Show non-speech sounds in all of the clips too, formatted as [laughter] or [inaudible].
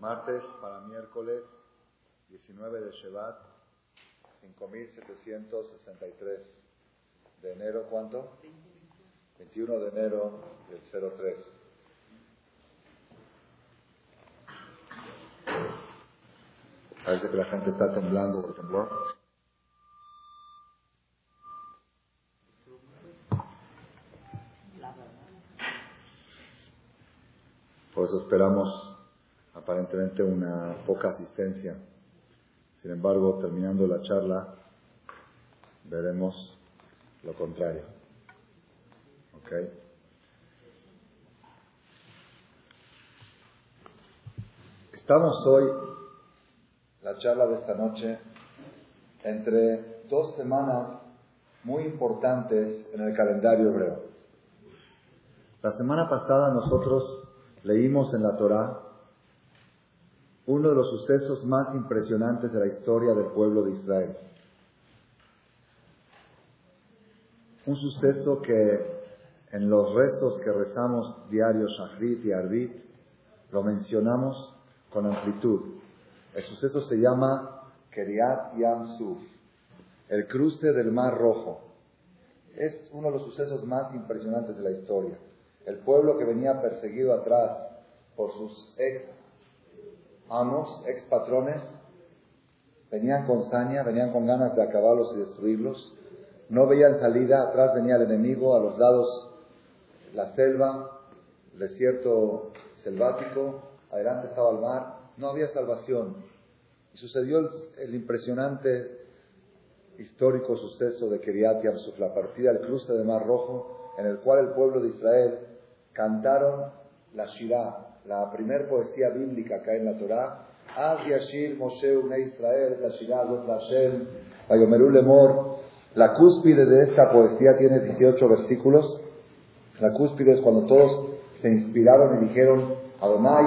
Martes para miércoles 19 de Shevat, 5763 de enero, ¿cuánto? 21 de enero del 03. Parece que la gente está temblando de temblor. Por eso esperamos aparentemente una poca asistencia. Sin embargo, terminando la charla, veremos lo contrario. ¿Ok? Estamos hoy, la charla de esta noche, entre dos semanas muy importantes en el calendario hebreo. La semana pasada nosotros leímos en la Torá uno de los sucesos más impresionantes de la historia del pueblo de Israel. Un suceso que en los rezos que rezamos diarios Shachrit y Arbit lo mencionamos con amplitud. El suceso se llama Keriat Yam Suf, el cruce del Mar Rojo. Es uno de los sucesos más impresionantes de la historia. El pueblo que venía perseguido atrás por sus ex amos, ex patrones, venían con saña, venían con ganas de acabarlos y destruirlos. No veían salida, atrás venía el enemigo, a los lados la selva, el desierto selvático, adelante estaba el mar, no había salvación. Y sucedió el, el impresionante histórico suceso de Kiriat Yamsuf, la partida del cruce del Mar Rojo, en el cual el pueblo de Israel cantaron la Shirah, la primer poesía bíblica que hay en la Torá. Az Yashir Moshe Israel, la Shirah Zot Hashem, Vayomeru Lemor. La cúspide de esta poesía tiene 18 versículos. La cúspide es cuando todos se inspiraron y dijeron, Adonai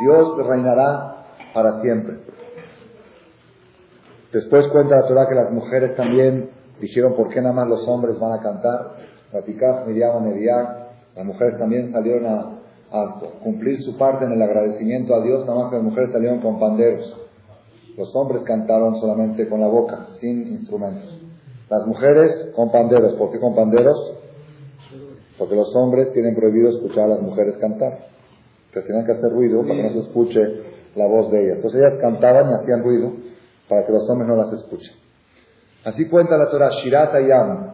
Dios reinará para siempre. Después cuenta la Torah que las mujeres también dijeron, ¿por qué nada más los hombres van a cantar? Las mujeres también salieron a, a, cumplir su parte en el agradecimiento a Dios, nada más que las mujeres salieron con panderos. Los hombres cantaron solamente con la boca, sin instrumentos. Las mujeres con panderos. ¿Por qué con panderos? Porque los hombres tienen prohibido escuchar a las mujeres cantar. Entonces tienen que hacer ruido para que no se escuche la voz de ellas. Entonces ellas cantaban y hacían ruido para que los hombres no las escuchen. Así cuenta la Torah, Shirat Ayam,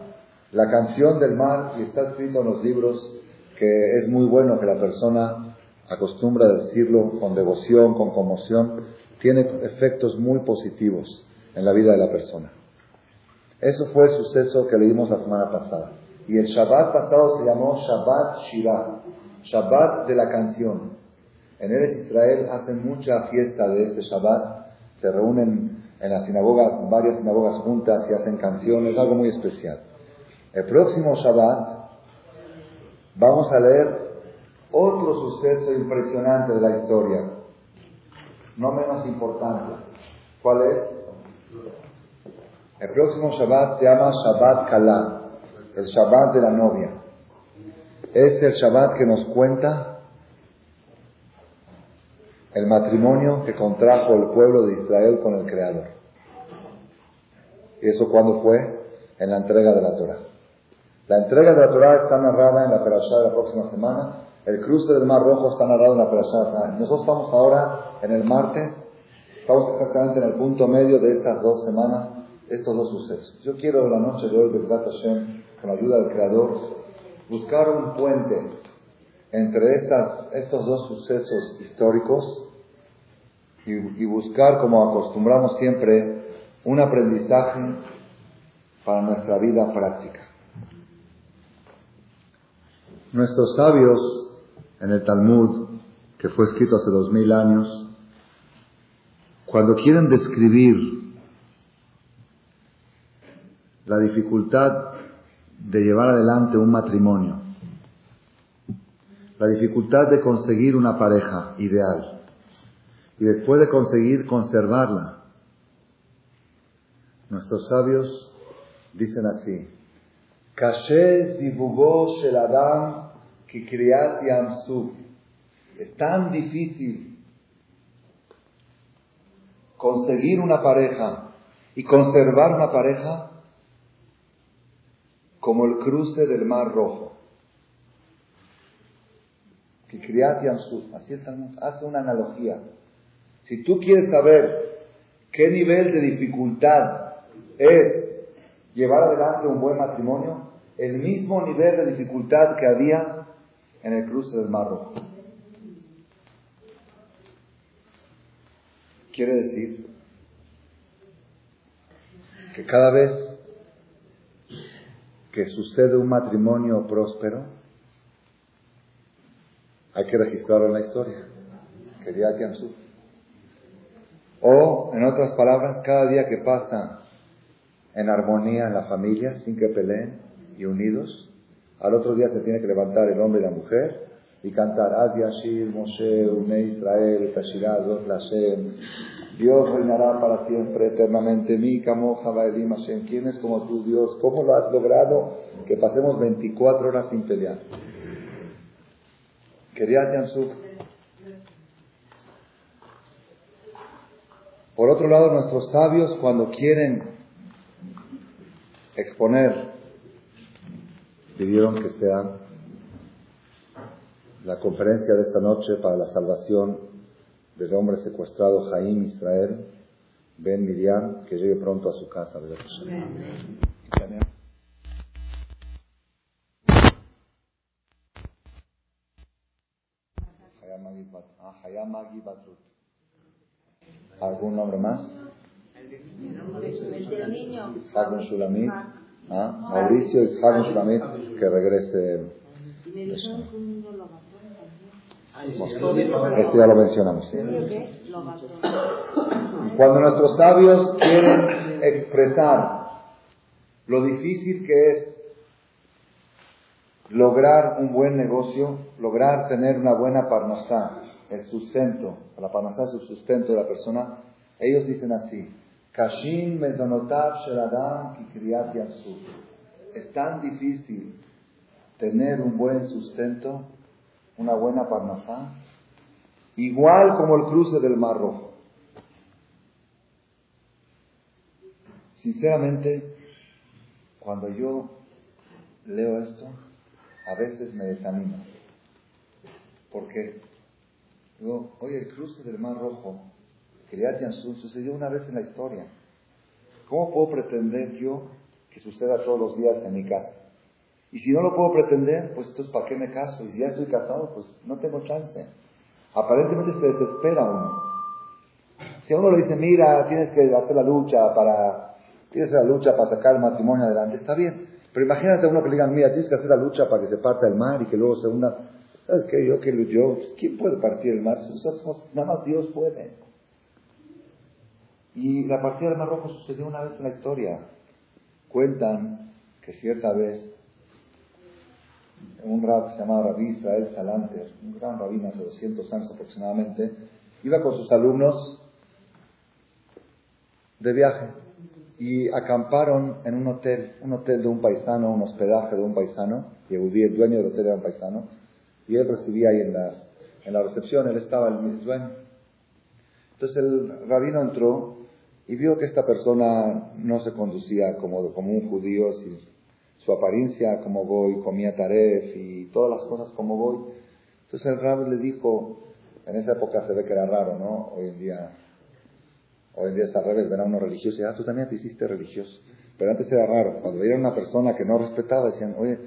la canción del mar, y está escrito en los libros que es muy bueno que la persona acostumbra a decirlo con devoción, con conmoción, tiene efectos muy positivos en la vida de la persona. Eso fue el suceso que leímos la semana pasada. Y el Shabbat pasado se llamó Shabbat Shirah, Shabbat de la canción. En Eres Israel hacen mucha fiesta de este Shabbat, se reúnen en las sinagogas, varias sinagogas juntas y hacen canciones, algo muy especial. El próximo Shabbat vamos a leer otro suceso impresionante de la historia, no menos importante. ¿Cuál es? El próximo Shabbat se llama Shabbat Kalá, el Shabbat de la novia. Es el Shabbat que nos cuenta el matrimonio que contrajo el pueblo de Israel con el Creador. ¿Y eso cuándo fue? En la entrega de la Torah. La entrega de la Torah está narrada en la Perashá de la próxima semana. El cruce del Mar Rojo está narrado en la Perashá. Nosotros estamos ahora en el martes, estamos exactamente en el punto medio de estas dos semanas, estos dos sucesos. Yo quiero la noche de hoy, Bedrat Hashem, con la ayuda del Creador, buscar un puente entre estas, estos dos sucesos históricos y buscar, como acostumbramos siempre, un aprendizaje para nuestra vida práctica. Nuestros sabios en el Talmud, que fue escrito hace dos mil años, cuando quieren describir la dificultad de llevar adelante un matrimonio, la dificultad de conseguir una pareja ideal y después de conseguir conservarla, nuestros sabios dicen así, Kashe zivugó shel adam kikriyat yamsuf. Es tan difícil conseguir una pareja y conservar una pareja como el cruce del Mar Rojo. Que así hace una analogía. Si tú quieres saber qué nivel de dificultad es llevar adelante un buen matrimonio, el mismo nivel de dificultad que había en el cruce del Mar Rojo. Quiere decir que cada vez que sucede un matrimonio próspero, hay que registrarlo en la historia. Que O, en otras palabras, cada día que pasa en armonía en la familia, sin que peleen y unidos, al otro día se tiene que levantar el hombre y la mujer y cantar Ad Yashir, Moshe, Une Israel, Tashirah, Lashem. Dios reinará para siempre, eternamente. Mi Kamoja, Baelim, Hashem. ¿Quién es como tú, Dios? ¿Cómo lo has logrado que pasemos 24 horas sin pelear? Quería Yansuf. Por otro lado, nuestros sabios, cuando quieren exponer, pidieron que sea la conferencia de esta noche para la salvación del hombre secuestrado Jaim Israel Ben Miriam, que llegue pronto a su casa. ¿Algún nombre más? Hagun Shulamit. ¿Ah? Mauricio y Hagun Shulamit, que regrese. Esto ya lo mencionamos. [coughs] Cuando nuestros sabios quieren expresar lo difícil que es lograr un buen negocio, lograr tener una buena parnasá, el sustento, la parnasá es el sustento de la persona, ellos dicen así, Kashin mezonotav sheladam Es tan difícil tener un buen sustento una buena parnasá, igual como el cruce del Mar Rojo. Sinceramente, cuando yo leo esto, a veces me desanima. Porque digo, oye, el cruce del Mar Rojo, Yansur, sucedió una vez en la historia. ¿Cómo puedo pretender yo que suceda todos los días en mi casa? Y si no lo puedo pretender, pues entonces ¿para qué me caso? Y si ya estoy casado, pues no tengo chance. Aparentemente se desespera uno. Si a uno le dice, mira, tienes que hacer la lucha para, tienes la lucha para sacar el matrimonio adelante, está bien. Pero imagínate a uno que le digan, mira, tienes que hacer la lucha para que se parta el mar y que luego se hunda. ¿Sabes qué? Yo que yo, ¿quién puede partir el mar? Nada más Dios puede. Y la partida del Mar Rojo sucedió una vez en la historia. Cuentan que cierta vez un rab llamaba Rabbi Israel Salanter, un gran rabino hace 200 años aproximadamente, iba con sus alumnos de viaje y acamparon en un hotel, un hotel de un paisano, un hospedaje de un paisano, y el dueño del hotel era un paisano, y él recibía ahí en la, en la recepción, él estaba el dueño. Entonces el rabino entró y vio que esta persona no se conducía como, como un judío, su apariencia como voy, comía taref y todas las cosas como voy. Entonces el rab le dijo, en esa época se ve que era raro, ¿no? Hoy en día, hoy en día es al revés, ven a uno religioso y ah, tú también te hiciste religioso. Pero antes era raro, cuando veían una persona que no respetaba, decían, oye,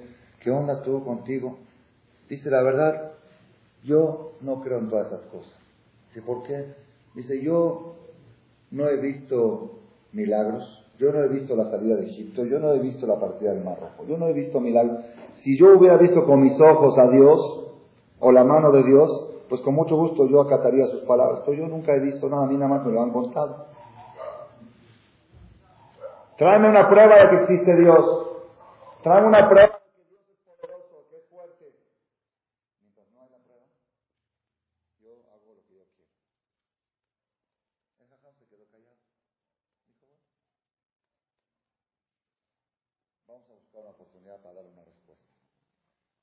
¿qué onda tú contigo? Dice, la verdad, yo no creo en todas esas cosas. Dice, ¿por qué? Dice, yo no he visto milagros, yo no he visto la salida de Egipto, yo no he visto la partida del Mar Rojo, yo no he visto milagros. Si yo hubiera visto con mis ojos a Dios o la mano de Dios, pues con mucho gusto yo acataría sus palabras, pero yo nunca he visto nada, a mí nada más me lo han contado. Tráeme una prueba de que existe Dios. Tráeme una prueba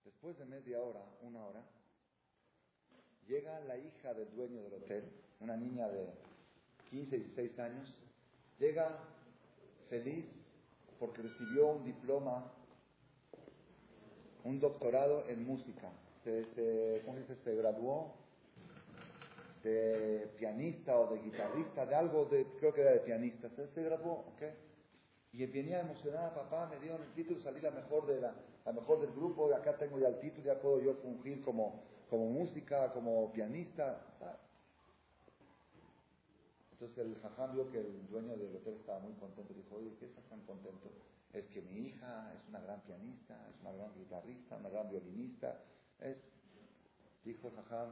Después de media hora, una hora, llega la hija del dueño del hotel, una niña de 15, 16 años, llega feliz porque recibió un diploma, un doctorado en música. Se, ¿cómo se, se graduó de pianista o de guitarrista, de algo, de, creo que era de pianista. Se, se graduó, ¿ok? Y venía emocionada, papá, me dieron el título, salí la mejor, de la, la mejor del grupo, y acá tengo ya el título, ya puedo yo fungir como, como música, como pianista. Entonces el jajam vio que el dueño del hotel estaba muy contento. Dijo, oye, ¿qué estás tan contento? Es que mi hija es una gran pianista, es una gran guitarrista, una gran violinista. Es, dijo el jajam,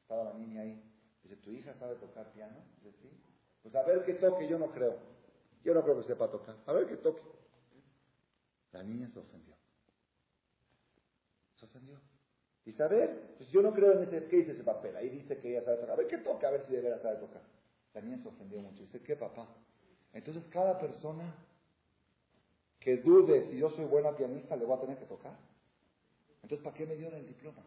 estaba la niña ahí. Dice, ¿tu hija sabe tocar piano? Dice, sí. Pues a ver qué toque, yo no creo. Yo no creo que sepa tocar. A ver qué toque. La niña se ofendió. Se ofendió. A ver, pues yo no creo en ese, ¿qué dice ese papel? Ahí dice que ella sabe tocar. A ver qué toque, a ver si de veras sabe tocar. La niña se ofendió mucho. Dice, ¿qué papá? Entonces cada persona que dude si yo soy buena pianista le voy a tener que tocar. Entonces, ¿para qué me dieron el diploma?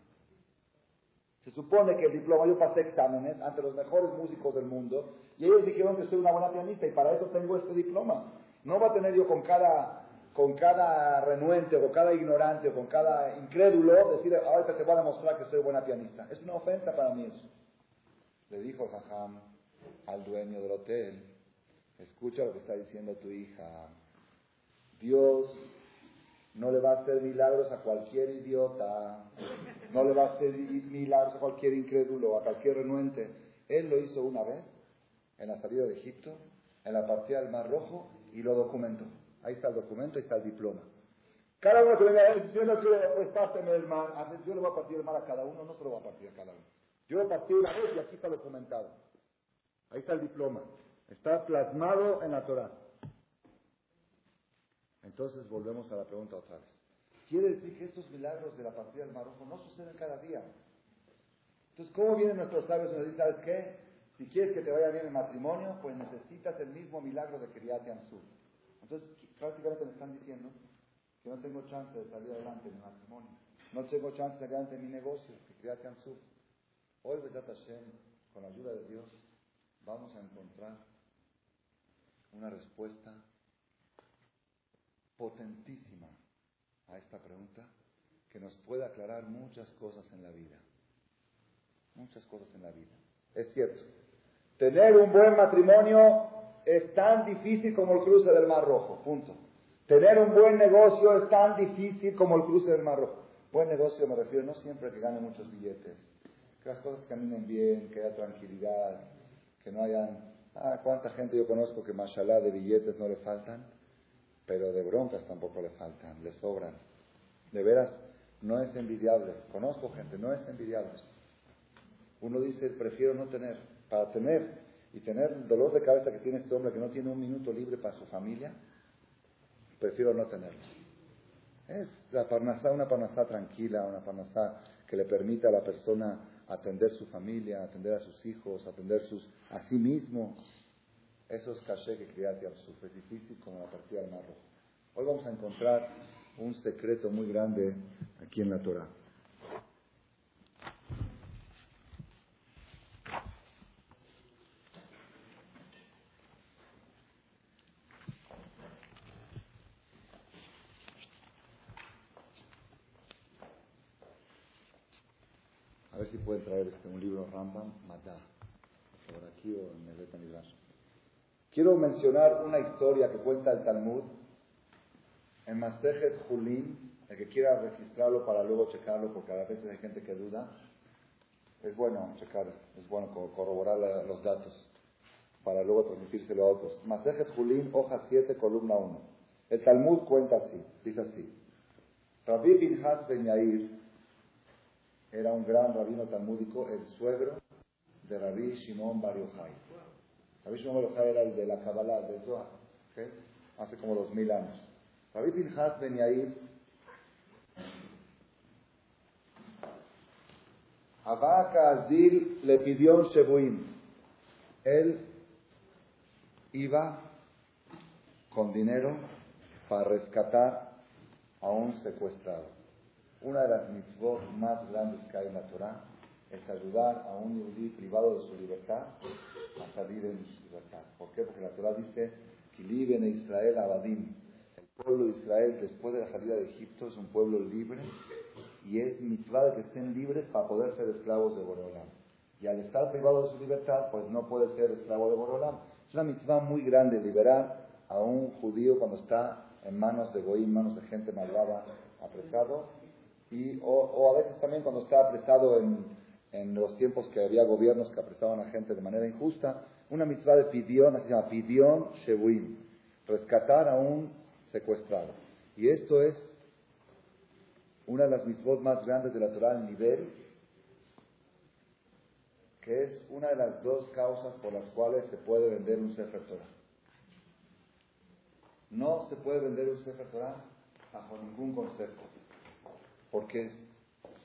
Se supone que el diploma, yo pasé exámenes ante los mejores músicos del mundo y ellos dijeron que soy una buena pianista y para eso tengo este diploma. No va a tener yo con cada, con cada renuente o con cada ignorante o con cada incrédulo decir, ahorita te voy a demostrar que soy buena pianista. Es una ofensa para mí eso. Le dijo Jajam al dueño del hotel, escucha lo que está diciendo tu hija. Dios no le va a hacer milagros a cualquier idiota, no le va a hacer milagros a cualquier incrédulo, a cualquier renuente. Él lo hizo una vez en la salida de Egipto, en la partida del Mar Rojo, y lo documentó. Ahí está el documento, ahí está el diploma. Cada uno que venga a yo no quiero pues párteme el mar, yo le voy a partir el mar a cada uno, no se lo voy a partir a cada uno. Yo lo partí una vez y aquí está documentado. Ahí está el diploma. Está plasmado en la Torah. Entonces volvemos a la pregunta otra vez. Quiere decir que estos milagros de la partida del Marrojo no suceden cada día. Entonces, ¿cómo vienen nuestros sabios y nos ¿sabes qué? Si quieres que te vaya bien el matrimonio, pues necesitas el mismo milagro de Kriyat Yansur. Entonces, prácticamente me están diciendo que no tengo chance de salir adelante en mi matrimonio. No tengo chance de salir adelante en mi negocio, que Kriyat Yansur. Hoy, Bedat Hashem, con la ayuda de Dios, vamos a encontrar una respuesta potentísima a esta pregunta que nos puede aclarar muchas cosas en la vida. Muchas cosas en la vida. Es cierto, tener un buen matrimonio es tan difícil como el cruce del Mar Rojo, punto. Tener un buen negocio es tan difícil como el cruce del Mar Rojo. Buen negocio me refiero no siempre que gane muchos billetes, que las cosas caminen bien, que haya tranquilidad, que no hayan... Ah, cuánta gente yo conozco que mashallah de billetes no le faltan pero de broncas tampoco le faltan, le sobran. De veras, no es envidiable. Conozco gente, no es envidiable. Uno dice, prefiero no tener, para tener y tener el dolor de cabeza que tiene este hombre que no tiene un minuto libre para su familia, prefiero no tenerlo. Es la parnasá, una parnasá tranquila, una parnasá que le permita a la persona atender su familia, atender a sus hijos, atender sus, a sí mismo. Eso es caché que criate al Es difícil como la partida del mar. Hoy vamos a encontrar un secreto muy grande aquí en la Torah. Pueden traer este, un libro Rambam Madá, por aquí o en el Betanidash. Quiero mencionar una historia que cuenta el Talmud en Masejet Julín, el que quiera registrarlo para luego checarlo, porque a veces hay gente que duda. Es bueno checar, es bueno corroborar los datos para luego transmitírselo a otros. Masejet Julín, hoja 7, columna 1. El Talmud cuenta así, dice así. Rabbi Pinhas Ben Yair era un gran rabino talmúdico, el suegro de Rabbi Shimon Bar. Rabbi Shimon Bar era el de la Kabbalah, de Zohar, hace como dos mil años. Rabbi Pinhas Ben Yair Abaka Azil le pidió un Shebuim. Él iba con dinero para rescatar a un secuestrado. Una de las mitzvot más grandes que hay en la Torah es ayudar a un yudí privado de su libertad a salir en libertad. ¿Por qué? Porque la Torah dice, en Israel Abadim. El pueblo de Israel, después de la salida de Egipto, es un pueblo libre y es mitzvah de que estén libres para poder ser esclavos de Boreolam. Y al estar privado de su libertad, pues no puede ser esclavo de Boreolam. Es una mitzvah muy grande liberar a un judío cuando está en manos de Goim, manos de gente malvada, apresado, y, o, a veces también cuando está apresado en, en, los tiempos que había gobiernos que apresaban a gente de manera injusta, una mitzvah de pidión, así se llama pidión shebuim, rescatar a un secuestrado. Y esto es una de las mitzvot más grandes de la Torah al nivel, que es una de las dos causas por las cuales se puede vender un Sefer Torah. No se puede vender un Sefer Torah bajo ningún concepto. Porque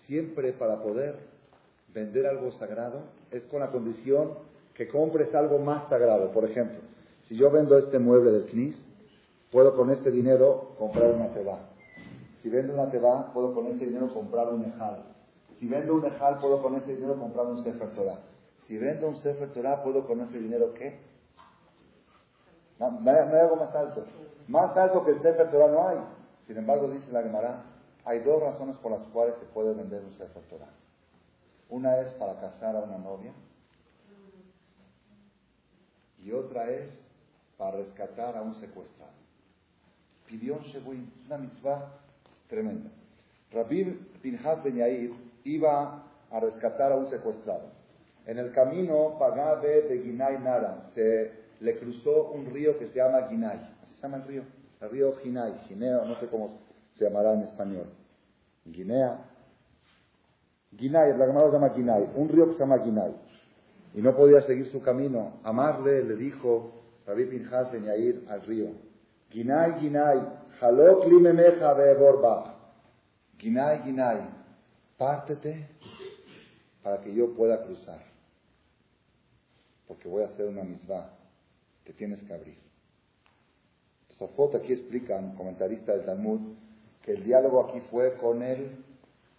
siempre para poder vender algo sagrado es con la condición que compres algo más sagrado. Por ejemplo, si yo vendo este mueble del Knis, puedo con este dinero comprar una teba. Si vendo una teba, puedo con este dinero comprar un ejal. Si vendo un ejal, puedo con este dinero comprar un Sefer Torah. Si vendo un Sefer Torah, puedo con ese dinero qué? No, hay algo más alto. Más alto que el Sefer Torah no hay. Sin embargo, dice la Gemara, hay dos razones por las cuales se puede vender un Sefer Torah. Una es para casar a una novia y otra es para rescatar a un secuestrado. Pidió un una mitzvah tremenda. Rabbi Pinhas Ben Yair iba a rescatar a un secuestrado. En el camino, Pagabe de Ginay Nara, se le cruzó un río que se llama Ginay se llama el río? El río Ginay, Gineo, no sé cómo se llamará en español. Guinea. Guinay, la Gemara se llama Guinay, un río que se llama Guinay. Y no podía seguir su camino. Amarle le dijo Rabbi Pinjas de Yair al río. Guinay, Guinay, halok limemeja beborba. Guinay, Guinay, pártete para que yo pueda cruzar. Porque voy a hacer una misma que tienes que abrir. Sofot aquí explica, un comentarista del Talmud, que el diálogo aquí fue con el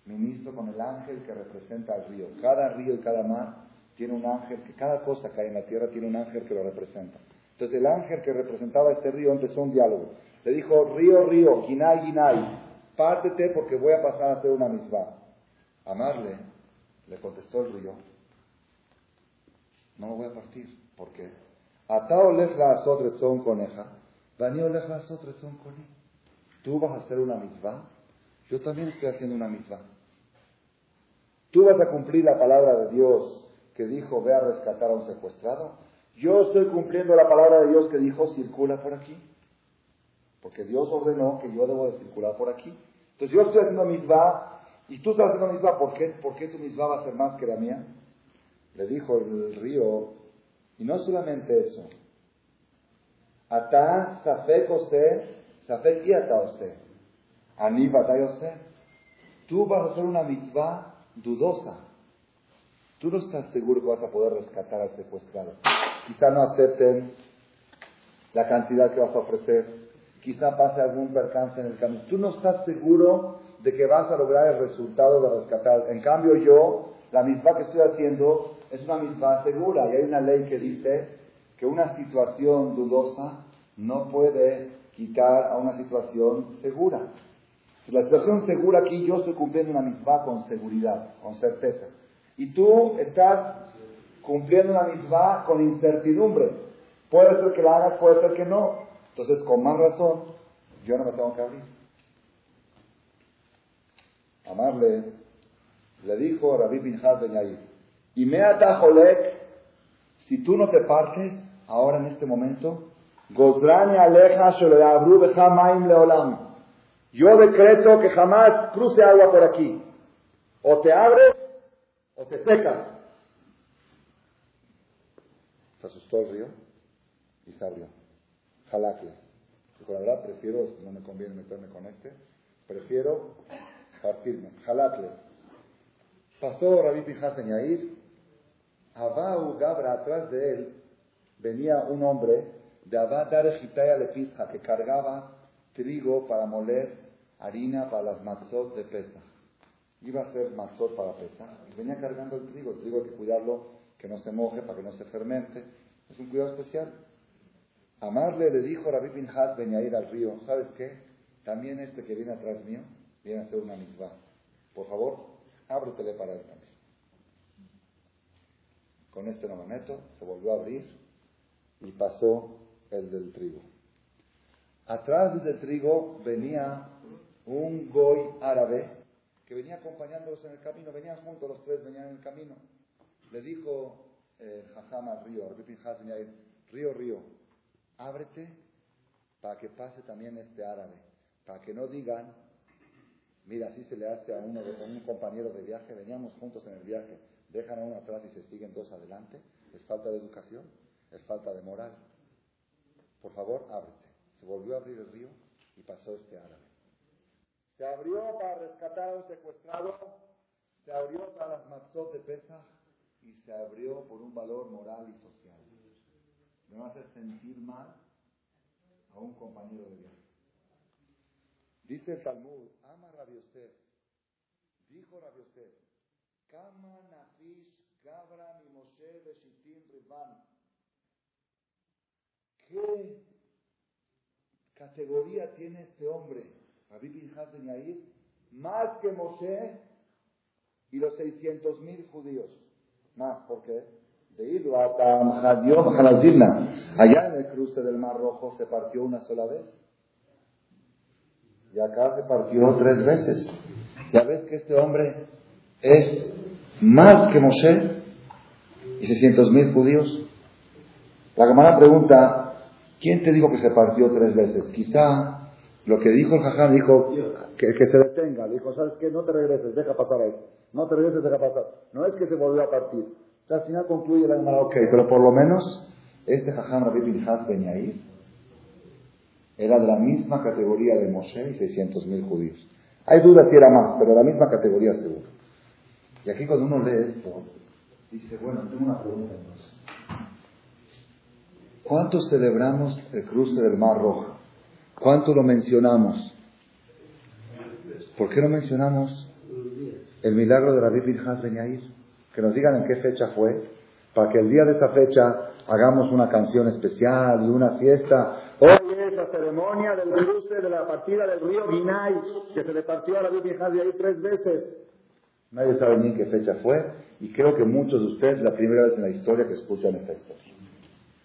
ministro, con el ángel que representa al río. Cada río y cada mar tiene un ángel, que cada cosa que hay en la tierra tiene un ángel que lo representa. Entonces el ángel que representaba este río empezó un diálogo. Le dijo, río, río, Ginay, Ginay, pártete porque voy a pasar a hacer una misma. Amarle, le contestó el río, no me voy a partir. ¿Por qué? Atao la con coneja Tú vas a hacer una mitzvah, yo también estoy haciendo una mitzvah. Tú vas a cumplir la palabra de Dios que dijo, ve a rescatar a un secuestrado. Yo estoy cumpliendo la palabra de Dios que dijo, circula por aquí. Porque Dios ordenó que yo debo de circular por aquí. Entonces yo estoy haciendo mitzvah y tú estás haciendo mitzvah. ¿Por qué, ¿Por qué tu mitzvah va a ser más que la mía? Le dijo el río, y no solamente eso, Ata safek ose, y ata ose. Ani batay ose. Tú vas a hacer una mitzvah dudosa. Tú no estás seguro que vas a poder rescatar al secuestrado. Quizá no acepten la cantidad que vas a ofrecer. Quizá pase algún percance en el camino. Tú no estás seguro de que vas a lograr el resultado de rescatar. En cambio yo, la misma que estoy haciendo es una misma segura y hay una ley que dice que una situación dudosa no puede quitar a una situación segura. La situación segura aquí yo estoy cumpliendo una misma con seguridad, con certeza. Y tú estás cumpliendo una misma con incertidumbre. Puede ser que la hagas, puede ser que no. Entonces, con más razón, yo no me tengo que abrir. Amarle, le dijo Rabbi Pinhas Ben Yair, y me Jolek, si tú no te partes, ahora en este momento, Gozrani aleja leolam. Yo decreto que jamás cruce agua por aquí. O te abres o te secas. Se asustó el río y se abrió. Jalakle. Dijo, la verdad, prefiero, no me conviene meterme con este, prefiero partirme. Jalakle. Pasó Rabbi Pinjas en Yair. Abau Gabra, atrás de él, venía un hombre de Abadar le Pizja, que cargaba trigo para moler harina para las matzot de pesa. Iba a ser matzot para pesa venía cargando el trigo. El trigo hay que cuidarlo que no se moje, para que no se fermente. Es un cuidado especial. Amarle le dijo Rabbi Pinhat venía a ir al río, ¿sabes qué? También este que viene atrás mío viene a hacer una misma. Por favor, ábretele para él también. Con este no me meto, se volvió a abrir y pasó el del trigo. Atrás del trigo venía un goy árabe que venía acompañándolos en el camino, venían juntos los tres, venían en el camino. Le dijo eh, al río, río, río, ábrete para que pase también este árabe, para que no digan, mira, así se le hace a uno a un compañero de viaje, veníamos juntos en el viaje, dejan a uno atrás y se siguen dos adelante, es falta de educación, es falta de moral. Por favor, ábrete. Se volvió a abrir el río y pasó este árabe. Se abrió para rescatar a un secuestrado, se abrió para las matzot de Pesach y se abrió por un valor moral y social. No hacer sentir mal a un compañero de viaje. Dice el Talmud, ama Rabbi Yosef. Dijo Rabbi Yosef, Kama nafish gabra mi Moshe beshitim rivan. ¿Qué categoría tiene este hombre, Rabbi Pinhas de Yair, más que Moshe y los 600 mil judíos? Más, ¿por qué? De Allá en el cruce del Mar Rojo se partió una sola vez. Y acá se partió tres veces. Ya ves que este hombre es más que Moshe y 600 mil judíos. La Gemara pregunta, ¿quién te dijo que se partió tres veces? Quizá lo que dijo el Jajam dijo que, se detenga. Le dijo, ¿sabes qué? No te regreses, deja pasar ahí. No te regreses, deja pasar. No es que se volvió a partir. al final concluye la Gemara, ok, pero por lo menos este Jajam Rabbi Pinhas Benyair era de la misma categoría de Moshe y 600 mil judíos. Hay dudas si era más, pero la misma categoría seguro. Y aquí cuando uno lee esto, dice, bueno, tengo una pregunta entonces. ¿Cuánto celebramos el cruce del Mar Rojo? ¿Cuánto lo mencionamos? ¿Por qué no mencionamos el milagro de la Pinhas Ben Yair? Que nos digan en qué fecha fue, para que el día de esa fecha hagamos una canción especial y una fiesta. Hoy es la ceremonia del cruce de la partida del río Guinay, que se le partió a la Pinhas de ahí tres veces. Nadie sabe ni en qué fecha fue, y creo que muchos de ustedes es la primera vez en la historia que escuchan esta historia.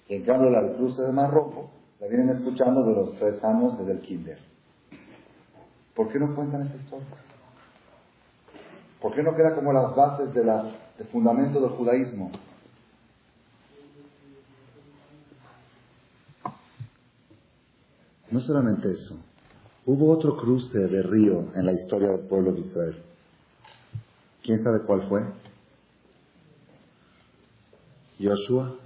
Y en cambio la cruce de Mar Rojo la vienen escuchando de los tres años desde el kinder. ¿Por qué no cuentan esta historia? ¿Por qué no queda como las bases del fundamento del judaísmo? No solamente eso, hubo otro cruce de río en la historia del pueblo de Israel. ¿Quién sabe cuál fue? Joshua.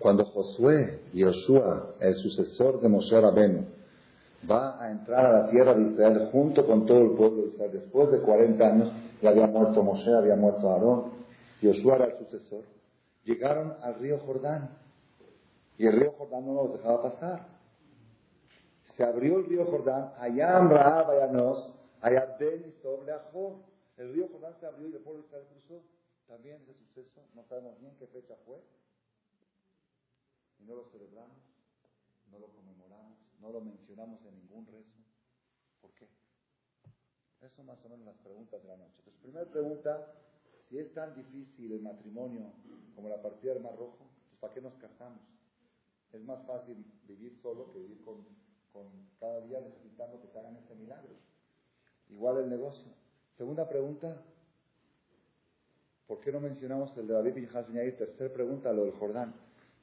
Cuando Josué, Joshua, el sucesor de Moshe Rabenu, va a entrar a la tierra de Israel junto con todo el pueblo de Israel, después de 40 años, ya había muerto Moshe, había muerto Aarón, Josué era el sucesor, llegaron al río Jordán y el río Jordán no los dejaba pasar. Se abrió el río Jordán, allá Raab, allá allá Ben y sobre. El río Jordán se abrió y el pueblo de Israel cruzó. También ese suceso, no sabemos bien qué fecha fue, y no lo celebramos, no lo conmemoramos, no lo mencionamos en ningún rezo. ¿Por qué? Eso más o menos las preguntas de la noche. Entonces, primera pregunta, si es tan difícil el matrimonio como la partida del Mar Rojo, ¿para qué nos casamos? Es más fácil vivir solo que vivir con, cada día necesitando que te hagan este milagro. Igual el negocio. Segunda pregunta, ¿por qué no mencionamos el de David y Tercera pregunta, lo del Jordán.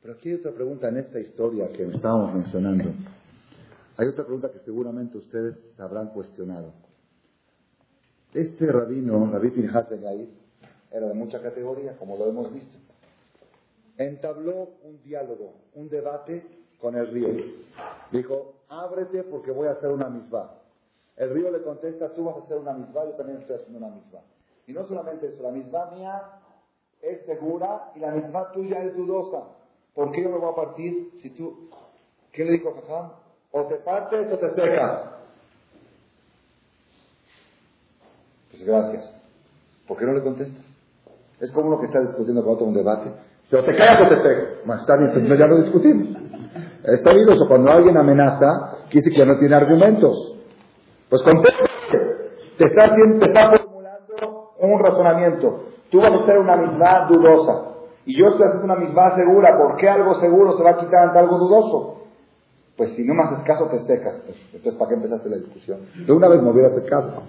Pero aquí hay otra pregunta en esta historia que estábamos mencionando. Hay otra pregunta que seguramente ustedes habrán cuestionado. Este rabino, Rabbi Pinhas de era de mucha categoría, como lo hemos visto. Entabló un diálogo, un debate con el río. Dijo, ábrete porque voy a hacer una misma. El río le contesta, tú vas a hacer una misma, yo también estoy haciendo una misma. Y no solamente eso, la misma mía es segura y la misma tuya es dudosa. ¿Por qué yo me voy a partir si tú... ¿Qué le dijo Jajam? O te partes o te secas. Pues gracias. ¿Por qué no le contestas? Es como uno que está discutiendo con otro un debate. Si o te callas o te pego. Bueno, está bien, pues ya lo discutimos. Bien, eso cuando alguien amenaza, quiere decir que no tiene argumentos. Pues conteste. Te está, te está formulando un razonamiento. Tú vas a hacer una misma dudosa. Y yo estoy haciendo una misma segura. ¿Por qué algo seguro se va a quitar ante algo dudoso? Pues si no me haces caso, te secas. Pues, entonces, ¿para qué empezaste la discusión? De una vez me hubieras caso.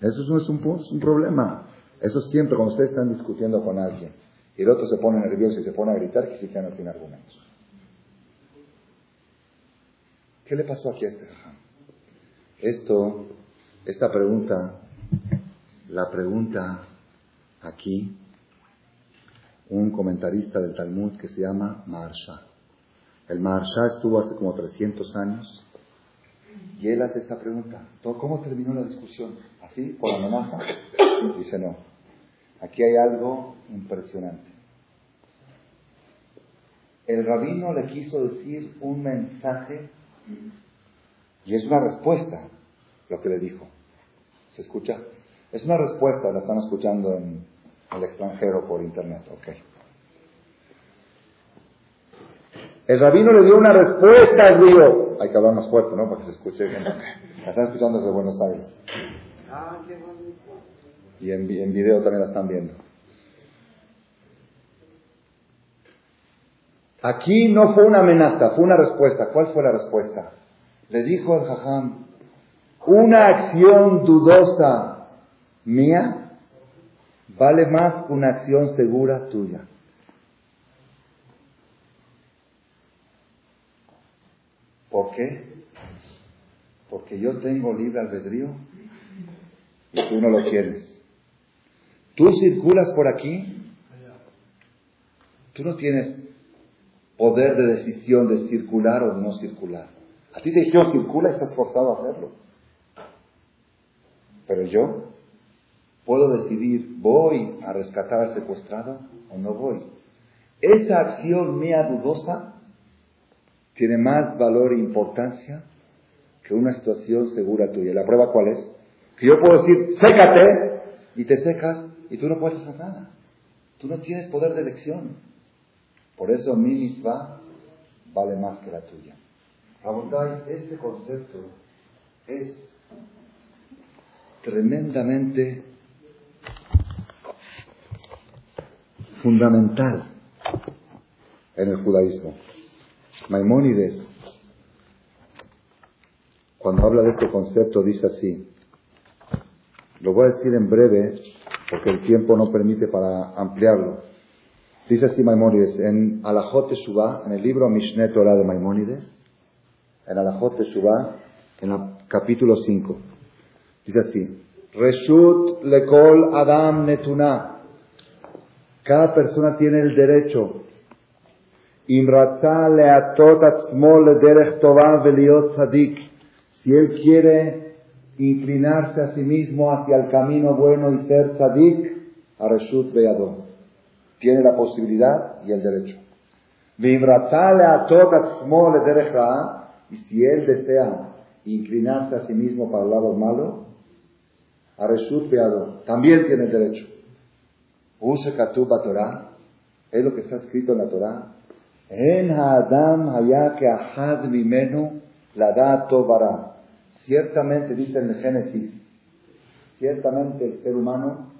Eso no es un, es problema. Eso siempre cuando ustedes están discutiendo con alguien y el otro se pone nervioso y se pone a gritar, que sí que no tiene argumentos. ¿Qué le pasó aquí a este? Esto, esta pregunta, la pregunta aquí un comentarista del Talmud que se llama Maharsha. El Maharsha estuvo hace como 300 años y él hace esta pregunta. ¿Cómo terminó la discusión? ¿Así? ¿Por amenaza? Dice no. Aquí hay algo impresionante. El rabino le quiso decir un mensaje y es una respuesta lo que le dijo. ¿Se escucha? Es una respuesta, la están escuchando en el extranjero por internet, ok. El rabino le dio una respuesta al río. Hay que hablar más fuerte, ¿no? Para que se escuche bien. [laughs] La están escuchando desde Buenos Aires. Y en, en video también la están viendo. Aquí no fue una amenaza, fue una respuesta. ¿Cuál fue la respuesta? Le dijo el jajam, una acción dudosa mía vale más una acción segura tuya. ¿Por qué? Porque yo tengo libre albedrío y tú no lo tienes. Tú circulas por aquí, tú no tienes poder de decisión de circular o no circular. A ti te dijeron circula y estás forzado a hacerlo. Pero yo puedo decidir, ¿voy a rescatar al secuestrado o no voy? Esa acción mía dudosa tiene más valor e importancia que una situación segura tuya. ¿La prueba cuál es? Que yo puedo decir, sécate, y te secas, y tú no puedes hacer nada. Tú no tienes poder de elección. Por eso mi misma vale más que la tuya. Rabotai, este concepto es tremendamente fundamental en el judaísmo. Maimónides, cuando habla de este concepto, dice así, lo voy a decir en breve porque el tiempo no permite para ampliarlo. Dice así Maimónides, en Alajot Teshuvah, en el libro Mishneh Torah de Maimónides, en Alajot Teshuvah, en el capítulo 5, dice así, Reshut lekol Adam netuna. Cada persona tiene el derecho si él quiere inclinarse a sí mismo hacia el camino bueno y ser tzadik, Areshut Beadó. Tiene la posibilidad y el derecho. Y si él desea inclinarse a sí mismo para el lado malo, Areshut Beadó. También tiene el derecho. Use Katuba Torah. Es lo que está escrito en la Torah. En Adam haya que ahad mimenu la dato bara. Ciertamente, dice en el Génesis, ciertamente el ser humano,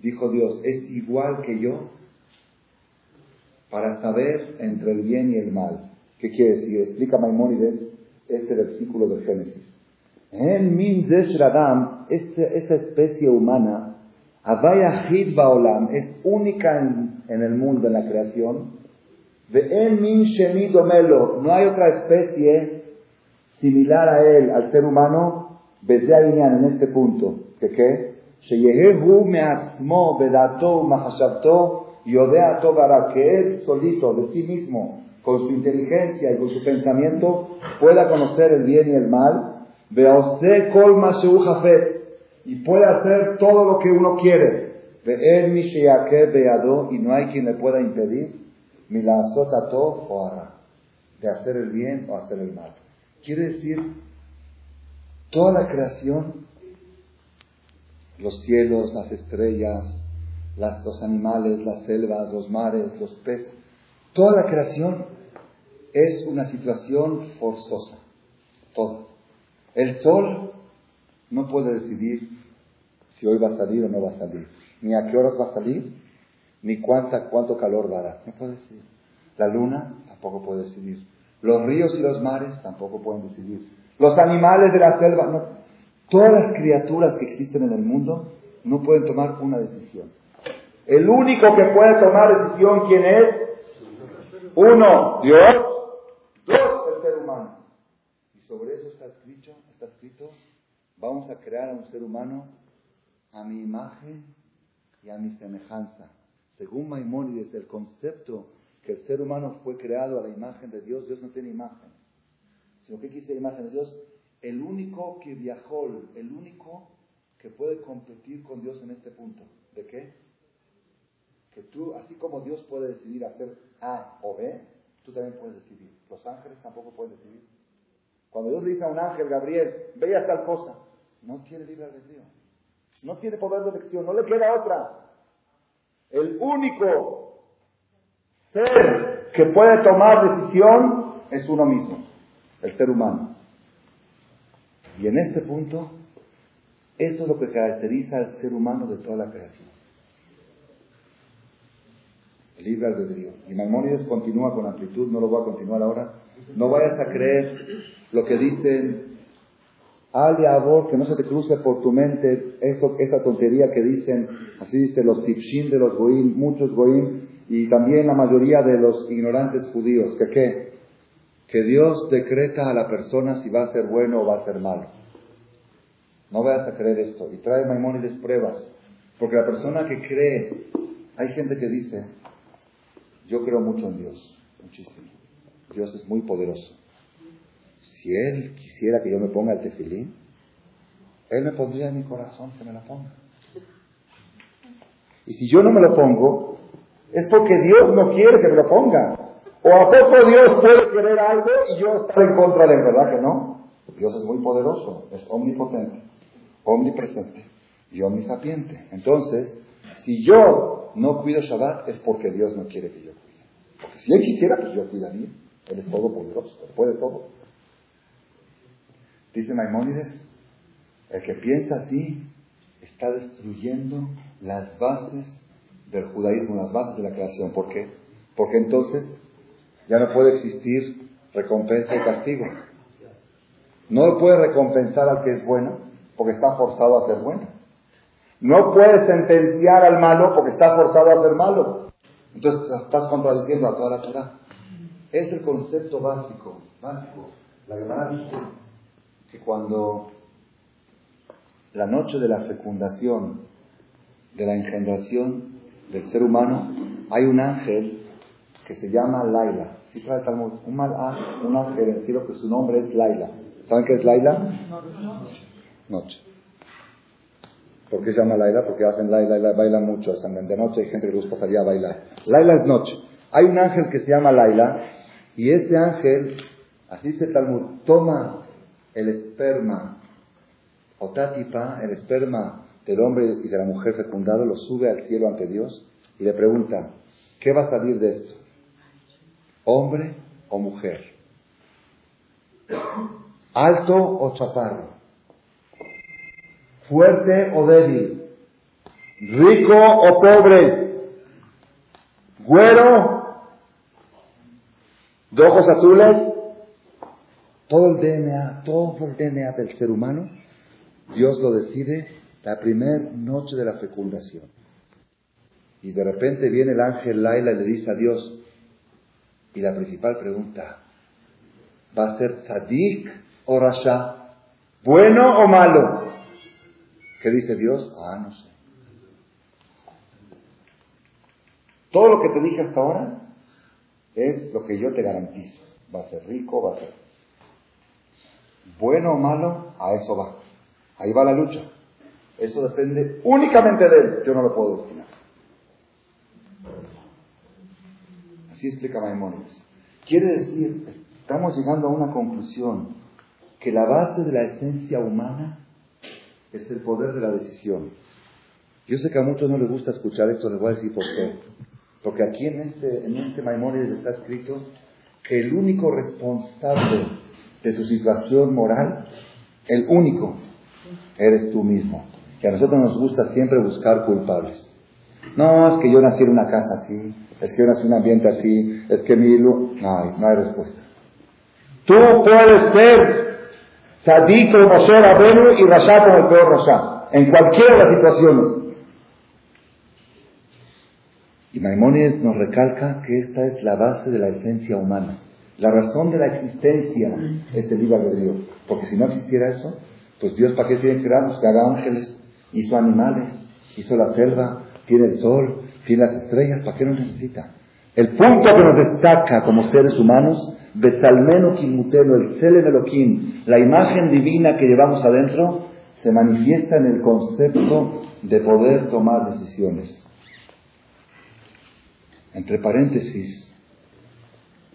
dijo Dios, es igual que yo para saber entre el bien y el mal. ¿Qué quiere decir? Explica Maimónides este versículo del Génesis. En min Adam, esa especie humana, Avaya Baolam, es única en, en el mundo, en la creación, no hay otra especie similar a él, al ser humano, en este punto. ¿Que qué? que él solito, de sí mismo, con su inteligencia y con su pensamiento, pueda conocer el bien y el mal, y puede hacer todo lo que uno quiere. Y no hay quien le pueda impedir o ara, de hacer el bien o hacer el mal. Quiere decir, toda la creación, los cielos, las estrellas, los animales, las selvas, los mares, los peces. Toda la creación es una situación forzosa. Todo. El sol no puede decidir si hoy va a salir o no va a salir, ni a qué horas va a salir, ni cuánta, cuánto calor dará. No puede decidir. La luna tampoco puede decidir. Los ríos y los mares tampoco pueden decidir. Los animales de la selva, no. Todas las criaturas que existen en el mundo no pueden tomar una decisión. El único que puede tomar decisión, ¿quién es? Uno, Dios. Dos, el ser humano. Y sobre eso está escrito, está escrito, vamos a crear a un ser humano a mi imagen y a mi semejanza. Según Maimónides, el concepto que el ser humano fue creado a la imagen de Dios, Dios no tiene imagen. Sino que quise imagen de Dios, el único que viajó, el único que puede competir con Dios en este punto. ¿De qué? Que tú, así como Dios puede decidir hacer A o B, tú también puedes decidir. Los ángeles tampoco pueden decidir. Cuando Dios le dice a un ángel, Gabriel, ve a tal cosa, no tiene libre albedrío. No tiene poder de elección, no le queda otra. El único ser que puede tomar decisión es uno mismo, el ser humano. Y en este punto, esto es lo que caracteriza al ser humano de toda la creación. El libre albedrío. Y Maimónides continúa con amplitud, no lo voy a continuar ahora. No vayas a creer lo que dicen al que no se te cruce por tu mente eso, esa tontería que dicen, así dice los tipshin de los goim, muchos goim, y también la mayoría de los ignorantes judíos, que qué? Que Dios decreta a la persona si va a ser bueno o va a ser malo. No vayas a creer esto. Y trae Maimónides pruebas. Porque la persona que cree, hay gente que dice, yo creo mucho en Dios, muchísimo. Dios es muy poderoso. Si Él quisiera que yo me ponga el tefilín, Él me pondría en mi corazón que me la ponga. Y si yo no me lo pongo, es porque Dios no quiere que me lo ponga. ¿O a poco Dios puede querer algo y yo estar en contra de él? ¿Verdad que no? Dios es muy poderoso, es omnipotente, omnipresente y omnisapiente. Entonces, si yo no cuido Shabbat es porque Dios no quiere que yo cuide. Porque si Él quisiera, pues yo cuidaría. Él es todopoderoso, Él puede todo. Dice Maimónides, el que piensa así está destruyendo las bases del judaísmo, las bases de la creación. ¿Por qué? Porque entonces ya no puede existir recompensa y castigo. No puede recompensar al que es bueno porque está forzado a ser bueno. No puede sentenciar al malo porque está forzado a ser malo. Entonces estás contradiciendo a toda la Torah. Es el concepto básico, básico. La Gemara dice que cuando la noche de la fecundación, de la engendración del ser humano, hay un ángel que se llama Laila. Si trae Talmud, un, mal, un ángel en el cielo que su nombre es Laila. ¿Saben qué es Laila? Noche. ¿Por qué se llama Laila? Porque hacen Laila, Laila, bailan mucho. De noche hay gente que les gustaría bailar. Laila es noche. Hay un ángel que se llama Laila y ese ángel, así dice Talmud, toma el esperma, o tatipa, el esperma del hombre y de la mujer fecundado, lo sube al cielo ante Dios y le pregunta, ¿qué va a salir de esto? ¿Hombre o mujer? ¿Alto o chaparro? ¿Fuerte o débil? ¿Rico o pobre? ¿Güero? ¿De ojos azules? Todo el DNA, todo el DNA del ser humano, Dios lo decide la primera noche de la fecundación. Y de repente viene el ángel Laila y le dice a Dios, y la principal pregunta, ¿va a ser tzadik o rasha? ¿Bueno o malo? ¿Qué dice Dios? Ah, no sé. Todo lo que te dije hasta ahora es lo que yo te garantizo. Va a ser rico, va a ser bueno o malo, a eso va. Ahí va la lucha. Eso depende únicamente de él. Yo no lo puedo destinar. Así explica Maimónides. Quiere decir, estamos llegando a una conclusión, que la base de la esencia humana es el poder de la decisión. Yo sé que a muchos no les gusta escuchar esto, les voy a decir por qué. Porque aquí en este, en este está escrito que el único responsable de tu situación moral, el único, eres tú mismo. Que a nosotros nos gusta siempre buscar culpables. No, es que yo nací en una casa así, es que yo nací en un ambiente así, es que mi... No hay, no hay respuesta. Tú puedes ser sadí como Moshe Rabenu y Rasha como el peor Rasha, en cualquiera de las situaciones. Y Maimónides nos recalca que esta es la base de la esencia humana. La razón de la existencia es el libre albedrío. Porque si no existiera eso, pues Dios para qué tiene creados? Que haga ángeles, hizo animales, hizo la selva, tiene el sol, tiene las estrellas, ¿para qué lo necesita? El punto que nos destaca como seres humanos, Besalmeno Kimuteno, el Selem Elohim, la imagen divina que llevamos adentro, se manifiesta en el concepto de poder tomar decisiones. Entre paréntesis,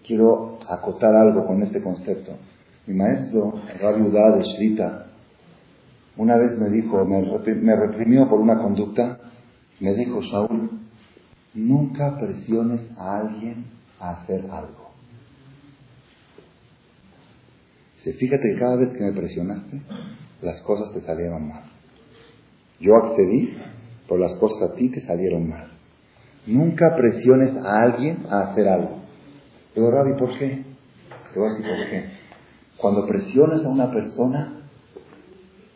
quiero acotar algo con este concepto. Mi maestro, Rabbi Udá de Shrita, una vez me dijo, me reprimió por una conducta, me dijo, Saúl, nunca presiones a alguien a hacer algo. Se fíjate que cada vez que me presionaste, las cosas te salieron mal. Yo accedí, pero las cosas a ti te salieron mal. Nunca presiones a alguien a hacer algo. Pero Rabi, ¿por qué? Te voy a decir por qué. Cuando presionas a una persona,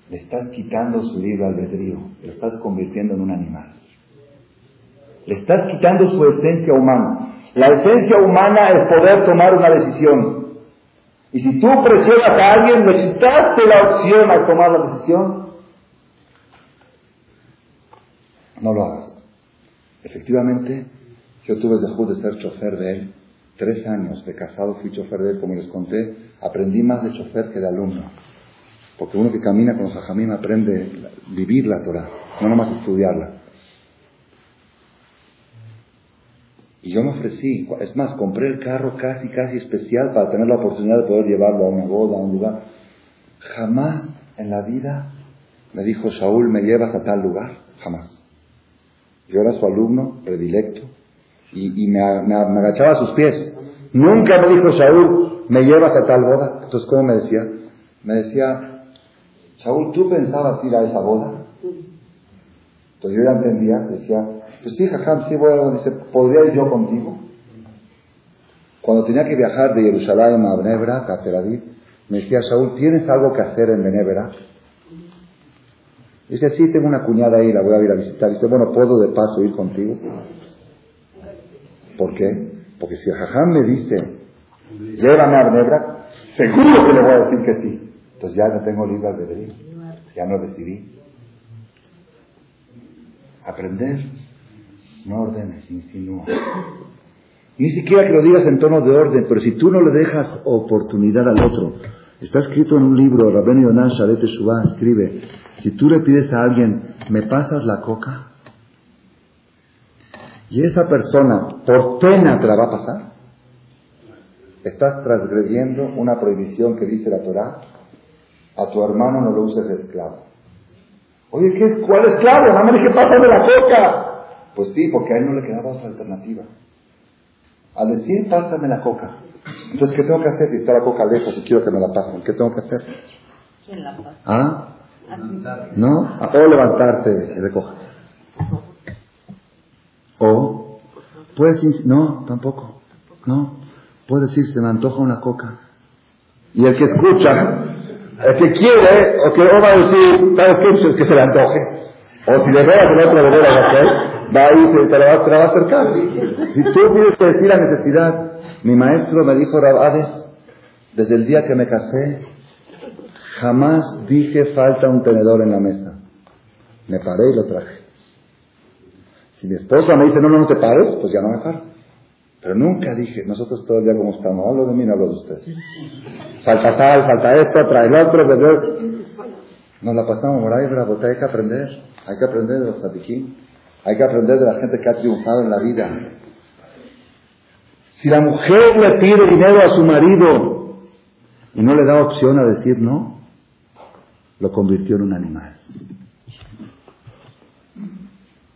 le estás quitando su libre albedrío, lo estás convirtiendo en un animal. Le estás quitando su esencia humana. La esencia humana es poder tomar una decisión. Y si tú presionas a alguien, le quitaste la opción a tomar la decisión, no lo hagas. Efectivamente, yo tuve el dejud de ser chofer de él. Tres años de casado fui chofer de él, como les conté. Aprendí más de chofer que de alumno. Porque uno que camina con los aprende vivir la Torah, no nomás estudiarla. Y yo me ofrecí, es más, compré el carro casi, casi especial para tener la oportunidad de poder llevarlo a una boda, a un lugar. Jamás en la vida me dijo, Saúl, ¿me llevas a tal lugar? Jamás. Yo era su alumno predilecto y, me, agachaba a sus pies. Nunca me dijo, Saúl, ¿me llevas a tal boda? Entonces, ¿cómo me decía? Me decía, Saúl, ¿tú pensabas ir a esa boda? Entonces yo ya entendía, decía, pues sí, jajam, sí voy a... Dice, ¿podría ir yo contigo? Cuando tenía que viajar de Jerusalén a Benebra, a Tel Aviv, me decía, Saúl, ¿tienes algo que hacer en Benebra? Dice, sí, tengo una cuñada ahí, la voy a ir a visitar. Dice, bueno, ¿puedo de paso ir contigo? ¿Por qué? Porque si Jajam me dice, llévame a Benebra, seguro que le voy a decir que sí. Entonces ya no tengo libre albedrío. Ya no decidí. Aprender no ordenes, insinúa. Ni siquiera que lo digas en tono de orden, pero si tú no le dejas oportunidad al otro, está escrito en un libro, Rabén Yonah Shalet Shubá escribe, si tú le pides a alguien, ¿me pasas la coca? Y esa persona, por pena, te la va a pasar. Estás transgrediendo una prohibición que dice la Torah. A tu hermano no lo uses de esclavo. Oye, ¿qué es? ¿cuál esclavo? No me dije, pásame la coca. Pues sí, porque a él no le quedaba otra alternativa. Al decir, pásame la coca. Entonces, ¿qué tengo que hacer? Si está la coca lejos y quiero que me la pasen, ¿qué tengo que hacer? ¿Quién la pasa? ¿Ah? ¿No? O levantarte y recoger. O, puedes decir, no, tampoco. No. Puedes decir, se me antoja una coca. Y el que escucha, el que quiere, o que o va a decir, ¿sabes qué? Pues que se le antoje. O si le veas el otro de veras hacer, va a ir, te la va, a acercar. Si tú tienes que decir la necesidad, mi maestro me dijo, Rabades, desde el día que me casé, jamás dije falta un tenedor en la mesa. Me paré y lo traje. Si mi esposa me dice, no, no, no te pares, pues ya no me paro. Pero nunca dije, nosotros todo el día como estamos, hablo de mí, no hablo de ustedes. Falta tal, falta esto, trae el otro, bebé. Nos la pasamos por ahí, bravo, hay que aprender, hay que aprender de los tatiquín. Hay que aprender de la gente que ha triunfado en la vida. Si la mujer le pide dinero a su marido y no le da opción a decir no, lo convirtió en un animal.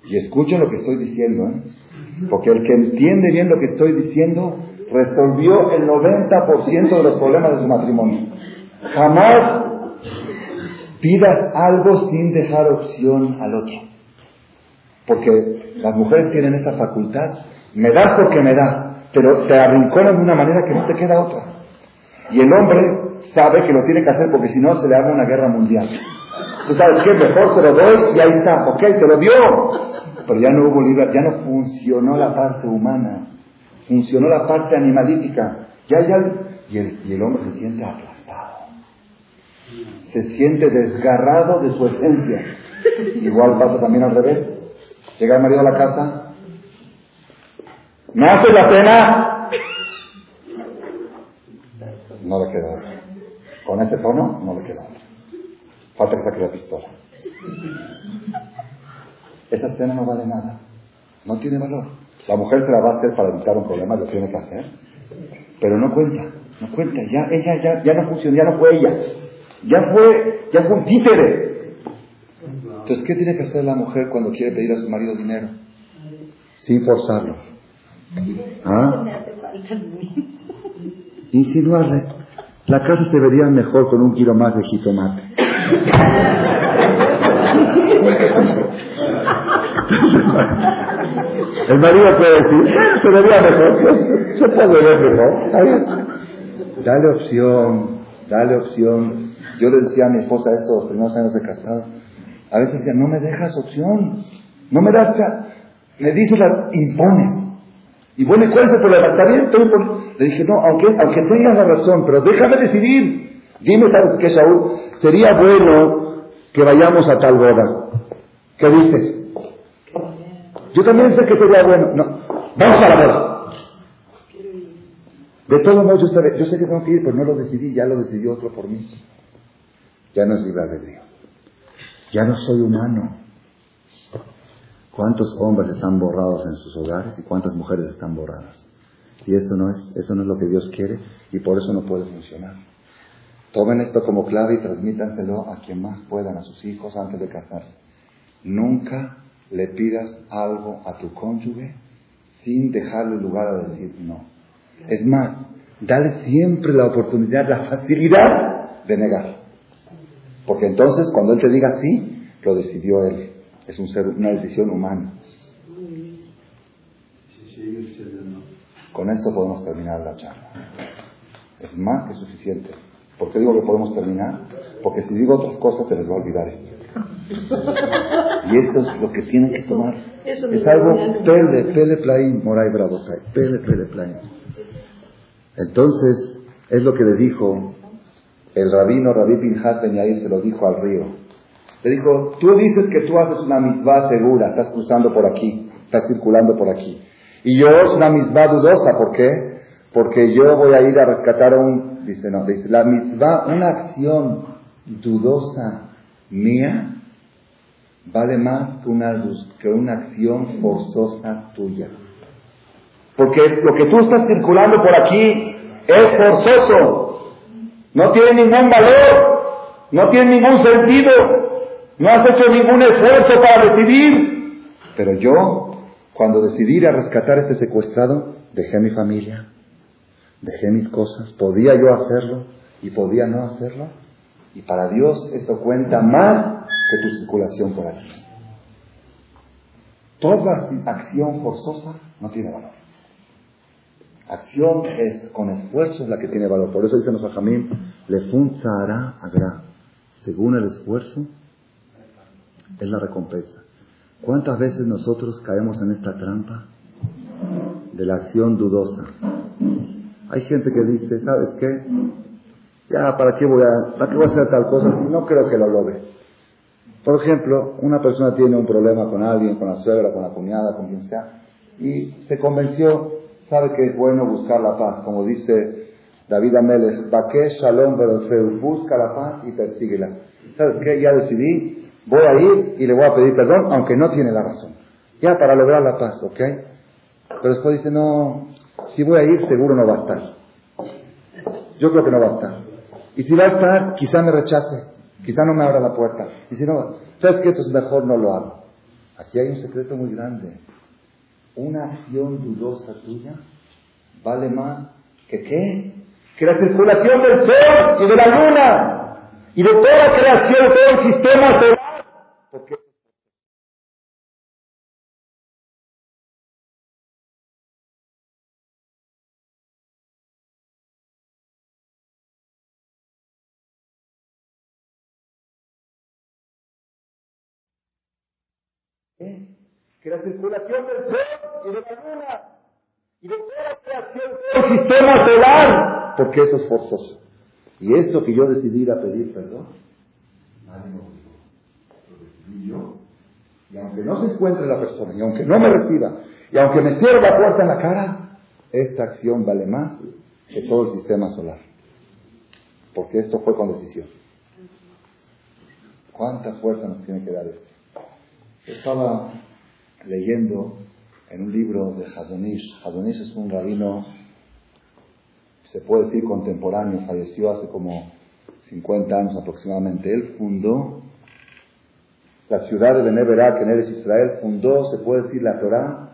Y escuchen lo que estoy diciendo, ¿eh? porque el que entiende bien lo que estoy diciendo resolvió el 90% de los problemas de su matrimonio. Jamás pidas algo sin dejar opción al otro. Porque las mujeres tienen esa facultad. Me das porque me das, pero te arrinconan de una manera que no te queda otra. Y el hombre sabe que lo tiene que hacer porque si no se le haga una guerra mundial. Tú sabes qué, mejor se lo doy y ahí está, ok, te lo dio. Pero ya no hubo libertad, ya no funcionó la parte humana, funcionó la parte animalítica. Ya, ya, y el, y el hombre se siente aplastado, se siente desgarrado de su esencia. Igual pasa también al revés. Llega el marido a la casa, ¿no hace la cena? No le queda Con ese tono, no le queda Falta que saque la pistola. Esa cena no vale nada. No tiene valor. La mujer se la va a hacer para evitar un problema, lo tiene que hacer. Pero no cuenta, no cuenta. Ya, ella ya, ya no funcionó, ya no fue ella. Ya fue, ya fue un títere. Entonces, ¿qué tiene que hacer la mujer cuando quiere pedir a su marido dinero? Sin forzarlo. ¿Ah? Insinuarle. La casa se vería mejor con un kilo más de jitomate. [laughs] [laughs] El marido puede decir, se vería mejor, se puede ver mejor. Dale opción, dale opción. Yo le decía a mi esposa esto los primeros años de casado. A veces decía, no me dejas opción, no me das, me dices, la impones. Y bueno, ¿cuál es el problema? ¿Está bien? Le dije, no, aunque, aunque tengas la razón, pero déjame decidir. Dime, ¿sabes qué, Saúl? Sería bueno que vayamos a tal boda. ¿Qué dices? Yo también sé que sería bueno. No, vamos a la. De todos modos, yo yo sé que tengo que ir, pero no lo decidí, ya lo decidió otro por mí. Ya no es libre albedrío. Ya no soy humano. ¿Cuántos hombres están borrados en sus hogares y cuántas mujeres están borradas? Y eso no es, eso no es lo que Dios quiere y por eso no puede funcionar. Tomen esto como clave y transmítanselo a quien más puedan, a sus hijos antes de casarse. Nunca le pidas algo a tu cónyuge sin dejarle lugar a decir no. Es más, dale siempre la oportunidad, la facilidad de negar. Porque entonces cuando él te diga sí, lo decidió él. Es un ser, una decisión humana. Con esto podemos terminar la charla. Es más que suficiente. ¿Por qué digo que podemos terminar? Porque si digo otras cosas se les va a olvidar esto. [laughs] Y esto es lo que tienen que tomar. Es algo pele, pele plain, moray bravo, pele, pele plain. Entonces, es lo que le dijo el rabino Rabí Pinhat Ben se lo dijo al río. Le dijo, tú dices que tú haces una misma segura, estás cruzando por aquí, estás circulando por aquí. Y yo es una misma dudosa, ¿por qué? Porque yo voy a ir a rescatar a un, dice, no, dice, la misma, una acción dudosa mía vale más que una, que una acción forzosa tuya. Porque lo que tú estás circulando por aquí es forzoso, no tiene ningún valor, no tiene ningún sentido. No has hecho ningún esfuerzo para decidir. Pero yo, cuando decidí ir a rescatar a este secuestrado, dejé mi familia, dejé mis cosas. Podía yo hacerlo y podía no hacerlo. Y para Dios esto cuenta más que tu circulación por aquí. Toda acción forzosa no tiene valor. Acción es con esfuerzo es la que tiene valor. Por eso dice nuestro Jamín, le funzará agra. Según el esfuerzo, es la recompensa. ¿Cuántas veces nosotros caemos en esta trampa de la acción dudosa? Hay gente que dice, ¿sabes qué? Ya, ¿para qué voy a, para qué voy a hacer tal cosa no creo que lo logre? Por ejemplo, una persona tiene un problema con alguien, con la suegra, con la cuñada, con quien sea, y se convenció, sabe que es bueno buscar la paz, como dice David Ameles, Baque Shalom busca la paz y persíguela. ¿Sabes qué? Ya decidí, Voy a ir y le voy a pedir perdón, aunque no tiene la razón. Ya para lograr la paz, ¿ok? Pero después dice, no, si voy a ir, seguro no va a estar. Yo creo que no va a estar. Y si va a estar, quizá me rechace, quizá no me abra la puerta. Y si no, ¿sabes qué? Entonces mejor no lo hago. Aquí hay un secreto muy grande. Una acción dudosa tuya vale más que qué? Que la circulación del sol y de la luna y de toda la creación, todo el sistema solar. Que la circulación del sol y de la luna y de toda la creación del sistema solar, porque eso es forzoso. Y esto que yo decidí ir a pedir perdón, nadie me obligó. Lo decidí yo. Y aunque no se encuentre la persona, y aunque no me reciba, y aunque me cierre la puerta en la cara, esta acción vale más que todo el sistema solar. Porque esto fue con decisión. ¿Cuánta fuerza nos tiene que dar esto? Estaba leyendo en un libro de Hazonish. Hazonish es un rabino, se puede decir contemporáneo, falleció hace como 50 años aproximadamente. Él fundó la ciudad de Beneverak en Eres Israel, fundó, se puede decir, la Torah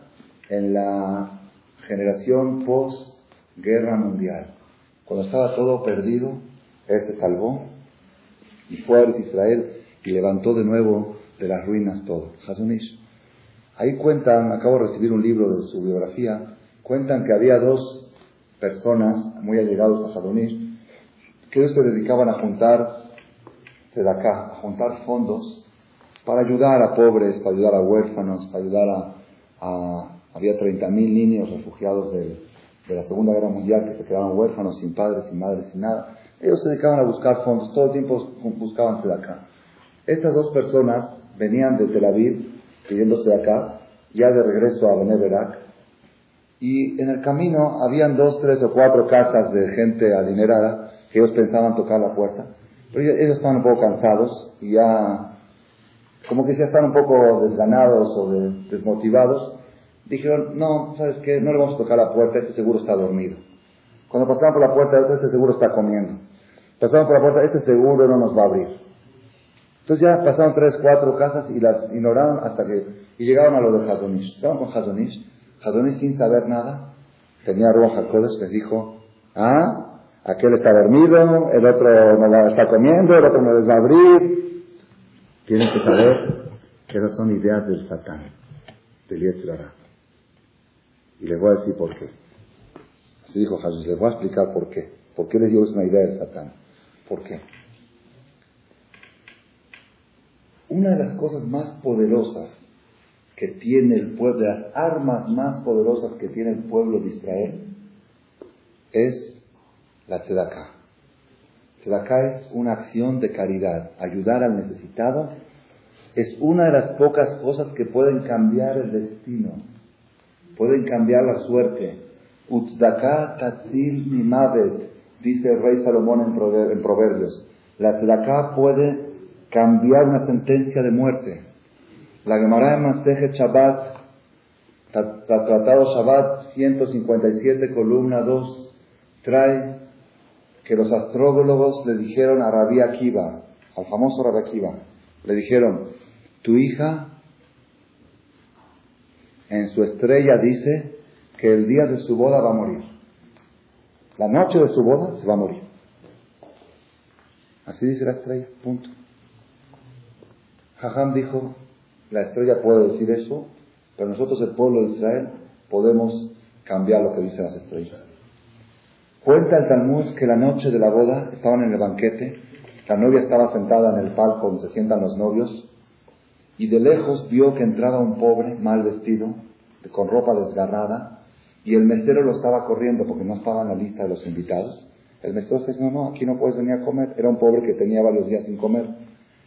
en la generación post-guerra mundial. Cuando estaba todo perdido, él se salvó y fue a Israel y levantó de nuevo de las ruinas todo. Hazonish. Ahí cuentan, acabo de recibir un libro de su biografía, cuentan que había dos personas muy allegados a Hazonish que ellos se dedicaban a juntar acá, a juntar fondos para ayudar a pobres, para ayudar a huérfanos, para ayudar a... había 30.000 niños refugiados de, la Segunda Guerra Mundial que se quedaban huérfanos, sin padres, sin madres, sin nada. Ellos se dedicaban a buscar fondos, todo el tiempo buscaban acá. Estas dos personas venían de Tel Aviv pidiéndose acá, ya de regreso a Beneverak, y en el camino habían dos, tres o cuatro casas de gente adinerada que ellos pensaban tocar la puerta, pero ellos estaban un poco cansados y ya, como que ya están un poco desganados o desmotivados, dijeron, no, ¿sabes qué? No le vamos a tocar la puerta, este seguro está dormido. Cuando pasaban por la puerta, este seguro está comiendo. Pasaban por la puerta, este seguro no nos va a abrir. Entonces ya pasaron tres, cuatro casas y las ignoraron hasta que y llegaron a lo de Hazonish. Llegaron con Hazonish. Hazonish sin saber nada, tenía Ruach HaKodesh, les dijo, ah, aquel está dormido, el otro no está comiendo, el otro no les va a abrir. Tienen que saber que esas son ideas del Satán, del Yetzirah. Y les voy a decir por qué. Así dijo Hazonish, les voy a explicar por qué. ¿Por qué les dio una idea del Satán? ¿Por qué? Una de las cosas más poderosas que tiene el pueblo, de las armas más poderosas que tiene el pueblo de Israel, es la tzedakah. Tzedakah es una acción de caridad, ayudar al necesitado. Es una de las pocas cosas que pueden cambiar el destino, pueden cambiar la suerte. Utzdaka tatzil mimavet, dice el rey Salomón en Proverbios. La tzedakah puede cambiar una sentencia de muerte. La Gemara de Maseje Shabbat, Tratado Shabbat 157, columna 2, trae que los astrólogos le dijeron a Rabbi Akiva, al famoso Rabbi Akiva, le dijeron, tu hija en su estrella dice que el día de su boda va a morir. La noche de su boda se va a morir. Así dice la estrella, punto. Jajam dijo, la estrella puede decir eso, pero nosotros el pueblo de Israel podemos cambiar lo que dicen las estrellas. Cuenta el Talmud que la noche de la boda estaban en el banquete, la novia estaba sentada en el palco donde se sientan los novios, y de lejos vio que entraba un pobre, mal vestido, con ropa desgarrada, y el mesero lo estaba corriendo porque no estaba en la lista de los invitados. El mesero dice, no, no, aquí no puedes venir a comer. Era un pobre que tenía varios días sin comer.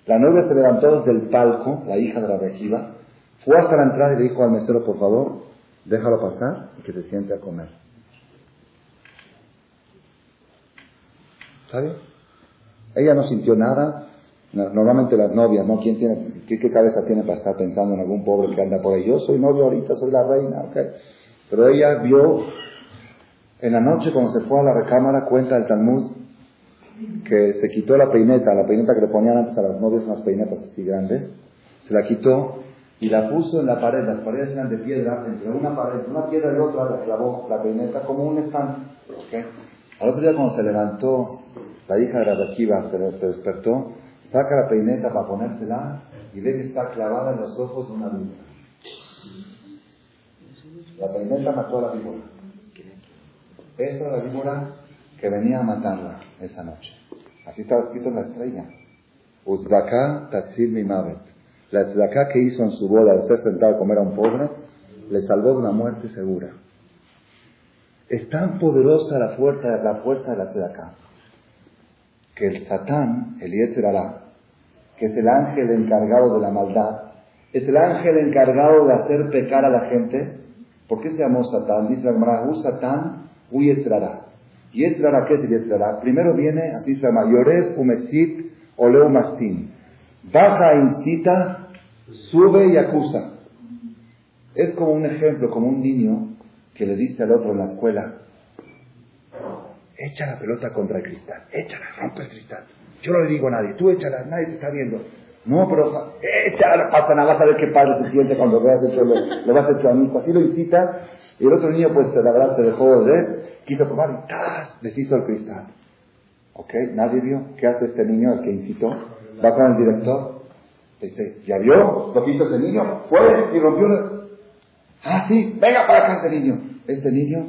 La novia se levantó desde el palco, la hija de la regiva, fue hasta la entrada y le dijo al mesero, por favor, déjalo pasar y que se siente a comer. ¿Sabe? Ella no sintió nada. Normalmente las novias, ¿no? ¿Quién tiene, qué, cabeza tiene para estar pensando en algún pobre que anda por ahí? Yo soy novio ahorita, soy la reina, ¿ok? Pero ella vio, en la noche cuando se fue a la recámara, cuenta el Talmud, que se quitó la peineta, la peineta que le ponían antes a las novias, unas peinetas así grandes, se la quitó y la puso en la pared. Las paredes eran de piedra, entre una pared, una piedra y otra, la clavó la peineta como un estante. ¿okay? Al otro día cuando se levantó, la hija de la se, se despertó, saca la peineta para ponérsela y ve que está clavada en los ojos de una víbora. La peineta mató a la víbora. Esa la víbora que venía a matarla esa noche. Así estaba escrito en la estrella. Uzbaka tatzil mi mavet. La tzedakah que hizo en su boda de ser sentado a comer a un pobre, le salvó de una muerte segura. Es tan poderosa la fuerza, la fuerza de la tzedakah, que el Satán, el Yetzerará, que es el ángel encargado de la maldad, es el ángel encargado de hacer pecar a la gente. ¿Por qué se llamó Satán? Dice la Gemara, Satán, Yetzerará. Yetzerará, ¿qué es Yetzerará? Primero viene, así se llama, Yored Umesit Oleu Mastin. Baja, incita, sube y acusa. Es como un ejemplo, como un niño que le dice al otro en la escuela, echa la pelota contra el cristal, échala, rompe el cristal. Yo no le digo a nadie, tú échala, nadie te está viendo. No, pero échala, pasa nada, vas a ver qué padre se siente cuando veas hecho, le, le vas a echar a mí. Así lo incita, y el otro niño, pues la verdad se dejó de quiso probar y ¡tas! deshizo el cristal. ¿Ok? Nadie vio. ¿Qué hace este niño, el que incitó? Va con el director. Dice, ¿ya vio lo que hizo ese niño? Fue y rompió. Ah, sí, venga para acá este niño. Este niño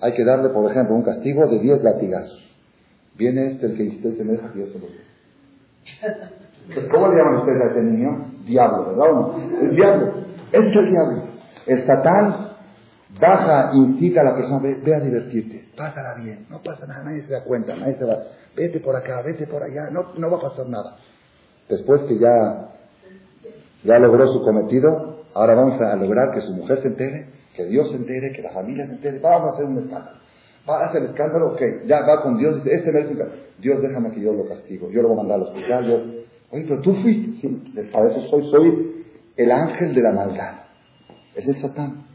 hay que darle, por ejemplo, un castigo de 10 latigazos. Viene este, el que incitó y se me deja que yo se lo [laughs] ¿Cómo le llaman ustedes a este niño? Diablo, ¿verdad? El diablo. Este es el diablo. El satán baja, incita a la persona, ve, a divertirte, pásala bien, no pasa nada, nadie se da cuenta, nadie se va, vete por acá, vete por allá, no, no va a pasar nada. Después que ya, ya logró su cometido, ahora vamos a lograr que su mujer se entere, que Dios se entere, que la familia se entere, vamos a hacer un escándalo. Va a hacer el escándalo, ok, ya va con Dios, dice, este merece Dios déjame que yo lo castigo, yo lo voy a mandar al hospital, yo, oye, pero tú fuiste, para eso soy, soy el ángel de la maldad. Es el Satán.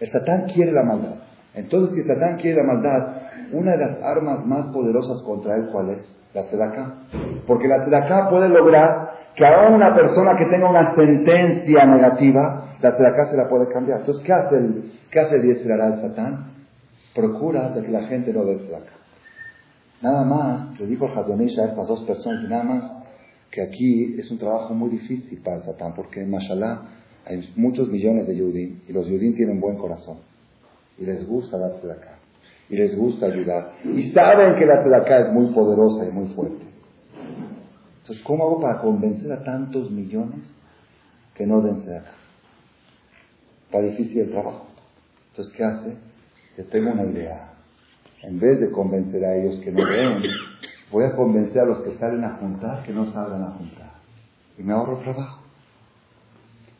El Satán quiere la maldad. Entonces, si el Satán quiere la maldad, una de las armas más poderosas contra él, ¿cuál es? La tzedaká. Porque la tzedaká puede lograr que a una persona que tenga una sentencia negativa, la tzedaká se la puede cambiar. Entonces, ¿qué hace el, qué hace el el Satán? Procura de que la gente no dé tzedaká. Nada más, le dijo Hazonish a estas dos personas, nada más, que aquí es un trabajo muy difícil para el Satán, porque mashallah, hay muchos millones de Yudim y los Yudim tienen buen corazón y les gusta dar acá y les gusta ayudar y saben que la acá es muy poderosa y muy fuerte. Entonces, ¿cómo hago para convencer a tantos millones que no den acá? Está difícil el trabajo. Entonces, ¿qué hace? Yo tengo una idea. En vez de convencer a ellos que no den, voy a convencer a los que salen a juntar que no salgan a juntar. Y me ahorro trabajo.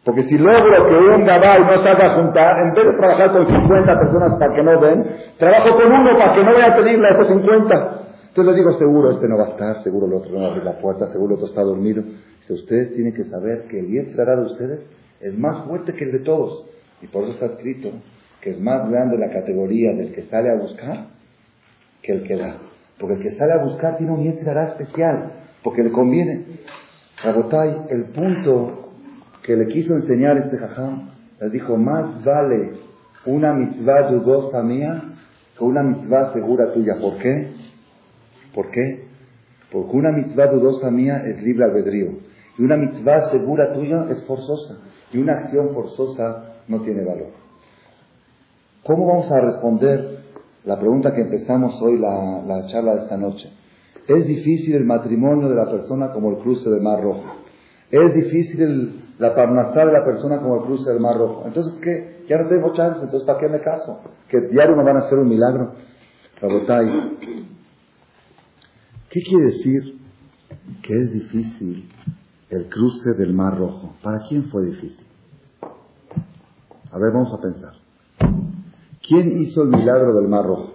Porque si logro que un gabal no salga a juntar, en vez de trabajar con 50 personas para que no ven, trabajo con uno para que no vaya a pedirle a esos 50. Entonces les digo, seguro este no va a estar, seguro el otro no va a abrir la puerta, seguro el otro está dormido. Si ustedes tienen que saber que el Yetzirah de ustedes es más fuerte que el de todos. Y por eso está escrito que es más grande la categoría del que sale a buscar que el que da. Porque el que sale a buscar tiene un Yetzirah especial, porque le conviene. Rabotai, el punto que le quiso enseñar este jajam, les dijo, más vale una mitzvah dudosa mía que una mitzvah segura tuya. ¿Por qué? ¿Por qué? Porque una mitzvah dudosa mía es libre albedrío. Y una mitzvah segura tuya es forzosa. Y una acción forzosa no tiene valor. ¿Cómo vamos a responder la pregunta que empezamos hoy, la, la charla de esta noche? Es difícil el matrimonio de la persona como el cruce del Mar Rojo. Es difícil el la parnasá de la persona como el cruce del Mar Rojo. Entonces, ¿qué? Ya no tengo chance, entonces ¿para qué me caso? Que diario me van a hacer un milagro. Rabotai, ¿qué quiere decir que es difícil el cruce del Mar Rojo? ¿Para quién fue difícil? A ver, vamos a pensar. ¿Quién hizo el milagro del Mar Rojo?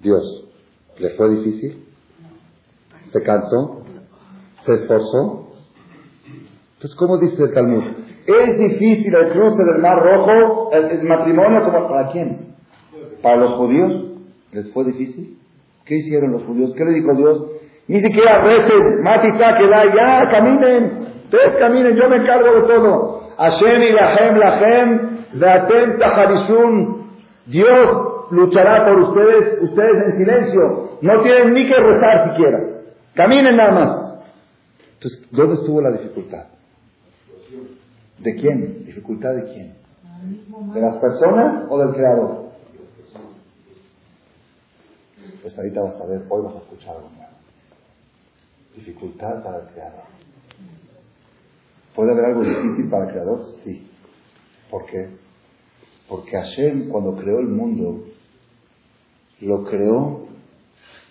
Dios. ¿Le fue difícil? ¿Se cansó? ¿Se esforzó? Entonces, ¿cómo dice el Talmud? Es difícil el cruce del Mar Rojo, el, matrimonio, como, ¿para quién? ¿Para los judíos? ¿Les fue difícil? ¿Qué hicieron los judíos? ¿Qué le dijo Dios? Ni siquiera veces, Matisa, que da, ya, caminen. Ustedes caminen, yo me encargo de todo. Hashem y Lahem, Lahem, Vatem Taharishun. Dios luchará por ustedes, ustedes en silencio. No tienen ni que rezar siquiera. Caminen nada más. Entonces, ¿dónde estuvo la dificultad? ¿De quién? ¿Dificultad de quién? ¿De las personas o del creador? Pues ahorita vas a ver, hoy vas a escuchar algo nuevo. Dificultad para el creador. ¿Puede haber algo difícil para el creador? Sí. ¿Por qué? Porque Hashem cuando creó el mundo, lo creó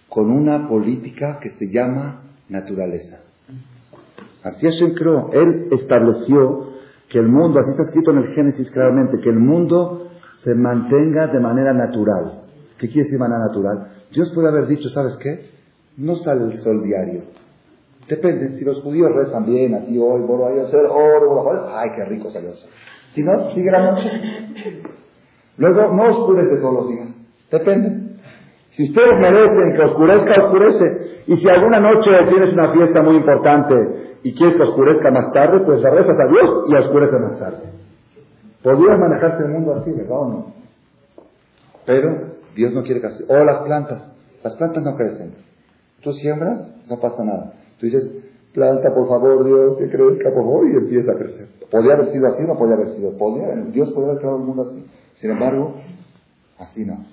con una política que se llama naturaleza. Así Hashem creó. Él estableció que el mundo, así está escrito en el Génesis claramente, que el mundo se mantenga de manera natural. ¿Qué quiere decir manera natural? Dios puede haber dicho, ¿sabes qué? No sale el sol diario. Depende, si los judíos rezan bien, así hoy, bueno, a hacer oro, ay, qué rico salió el sol. Si no, sigue la noche. Luego, no oscurece todos los días. Depende. Si ustedes merecen que oscurezca, oscurece. Y si alguna noche tienes una fiesta muy importante y quieres que oscurezca más tarde, pues rezas a Dios y oscurece más tarde. Podrías manejarte el mundo así, ¿verdad o no? Pero Dios no quiere que así. O las plantas. Las plantas no crecen. Tú siembras, no pasa nada. Tú dices, planta por favor Dios, que crezca por favor, y empieza a crecer. Podría haber sido así o no podría haber sido. Podría, Dios podría haber creado el mundo así. Sin embargo, así no.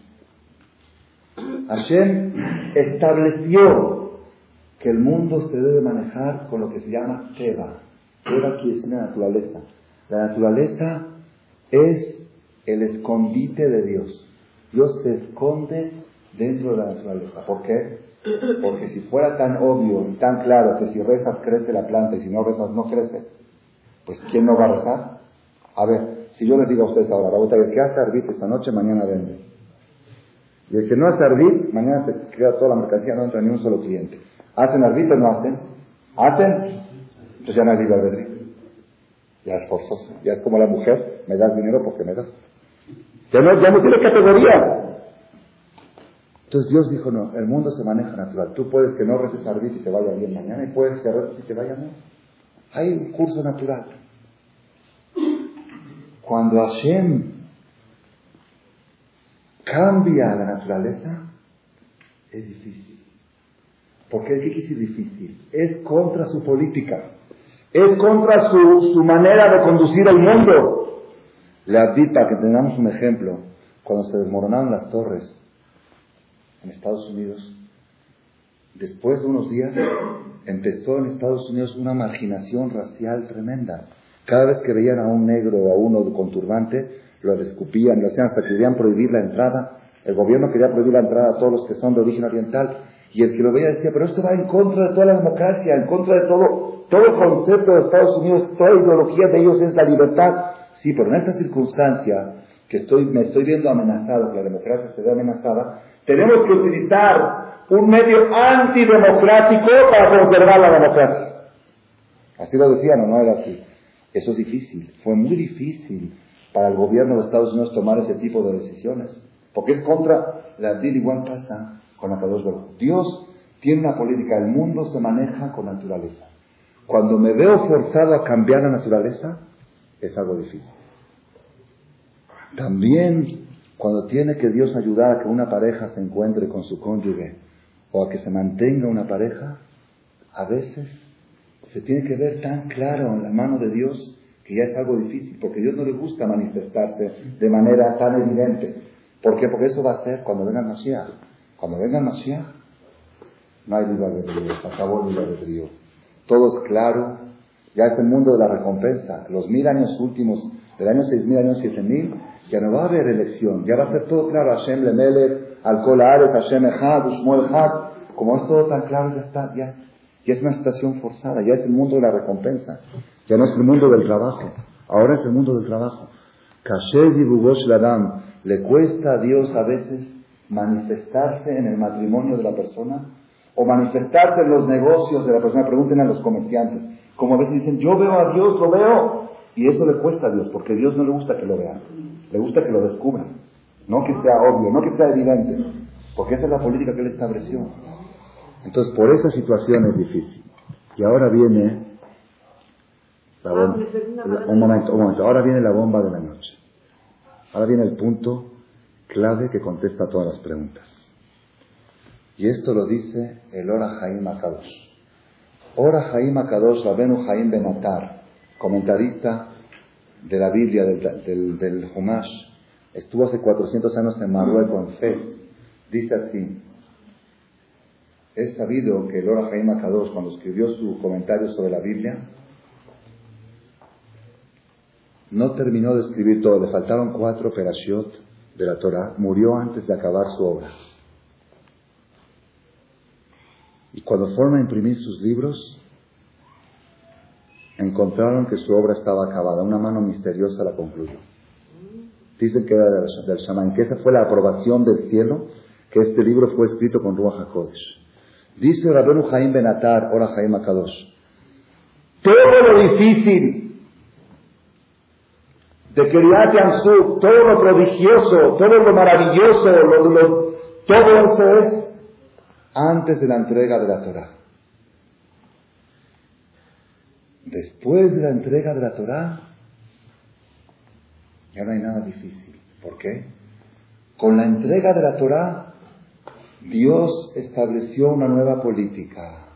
Hashem estableció que el mundo se debe manejar con lo que se llama Teba. Teba quiere decir la naturaleza. La naturaleza es el escondite de Dios. Dios se esconde dentro de la naturaleza. ¿Por qué? Porque si fuera tan obvio y tan claro que si rezas crece la planta y si no rezas no crece, pues ¿quién no va a rezar? A ver, si yo les digo a ustedes ahora, la que hace Arbit esta noche, mañana vende. Y el que no hace Arbit, mañana se queda toda la mercancía, no entra ni un solo cliente. ¿Hacen arbitrio o no hacen? ¿Hacen? Entonces ya no hay libre albedrío. Ya es forzoso. Ya es como la mujer, me das dinero porque me das. Ya no, ya no tiene categoría. Entonces Dios dijo, no, el mundo se maneja natural. Tú puedes que no reces arbitrio y te vaya bien mañana y puedes que reces y te vaya mal. Hay un curso natural. Cuando Hashem cambia la naturaleza, es difícil. Porque es difícil, difícil. Es contra su política. Es contra su, su manera de conducir el mundo. Le adví para que tengamos un ejemplo. Cuando se desmoronaron las torres en Estados Unidos, después de unos días empezó en Estados Unidos una marginación racial tremenda. Cada vez que veían a un negro o a uno con turbante, lo descupían, lo hacían hasta que querían prohibir la entrada. El gobierno quería prohibir la entrada a todos los que son de origen oriental. Y el que lo veía decía, pero esto va en contra de toda la democracia, en contra de todo, todo concepto de Estados Unidos, toda ideología de ellos es la libertad. Sí, pero en esta circunstancia, que estoy, me estoy viendo amenazado, que la democracia se ve amenazada, tenemos que utilizar un medio antidemocrático para conservar la democracia. Así lo decían, ¿o no era así? Eso es difícil, fue muy difícil para el gobierno de Estados Unidos tomar ese tipo de decisiones, porque es contra la DIL igual pasa con la Dios tiene una política, el mundo se maneja con naturaleza. Cuando me veo forzado a cambiar la naturaleza, es algo difícil. También cuando tiene que Dios ayudar a que una pareja se encuentre con su cónyuge o a que se mantenga una pareja, a veces se tiene que ver tan claro en la mano de Dios que ya es algo difícil, porque Dios no le gusta manifestarse de manera tan evidente. ¿Por qué? Porque eso va a ser cuando venga Mashiach. Cuando venga el Mashiach, no hay libre albedrío, acabó el libre albedrío. Todo es claro, ya es el mundo de la recompensa. Los mil años últimos, del año seis mil, año siete mil, ya no va a haber elección, ya va a ser todo claro. Hashem Lemelech, Alcohol Ares, Hashem Echad, Ushmuel Echad. Como es todo tan claro, ya está, ya, ya es una situación forzada, ya es el mundo de la recompensa, ya no es el mundo del trabajo, ahora es el mundo del trabajo. Kashez y Bugosh Ladam, le cuesta a Dios a veces manifestarse en el matrimonio de la persona o manifestarse en los negocios de la persona. Pregunten a los comerciantes. Como a veces dicen, yo veo a Dios, lo veo. Y eso le cuesta a Dios, porque a Dios no le gusta que lo vean. Le gusta que lo descubran. No que sea obvio, no que sea evidente. Porque esa es la política que él estableció. Entonces, por esa situación es difícil. Y ahora viene un momento, un momento. Ahora viene la bomba de la noche. Ahora viene el punto clave que contesta todas las preguntas. Y esto lo dice el Ora Jaim Akadosh. Ora Jaim Akadosh, Rabenu Jaim Benatar, comentarista de la Biblia, del, del, del Humash, estuvo hace 400 años en Marruecos, en Fez. Dice así, es sabido que el Ora Jaim Akadosh, cuando escribió su comentario sobre la Biblia, no terminó de escribir todo, le faltaron cuatro perashiot de la Torah, murió antes de acabar su obra. Y cuando fueron a imprimir sus libros, encontraron que su obra estaba acabada. Una mano misteriosa la concluyó. Dicen que era del, Shaman, que esa fue la aprobación del cielo, que este libro fue escrito con Ruach HaKodesh. Dice Rabenu Jaim Benatar, ora Jaim Akadosh, todo lo difícil de Yamsuf, todo lo prodigioso, todo lo maravilloso, todo eso es antes de la entrega de la Torah. Después de la entrega de la Torah, ya no hay nada difícil. ¿Por qué? Con la entrega de la Torah, Dios estableció una nueva política.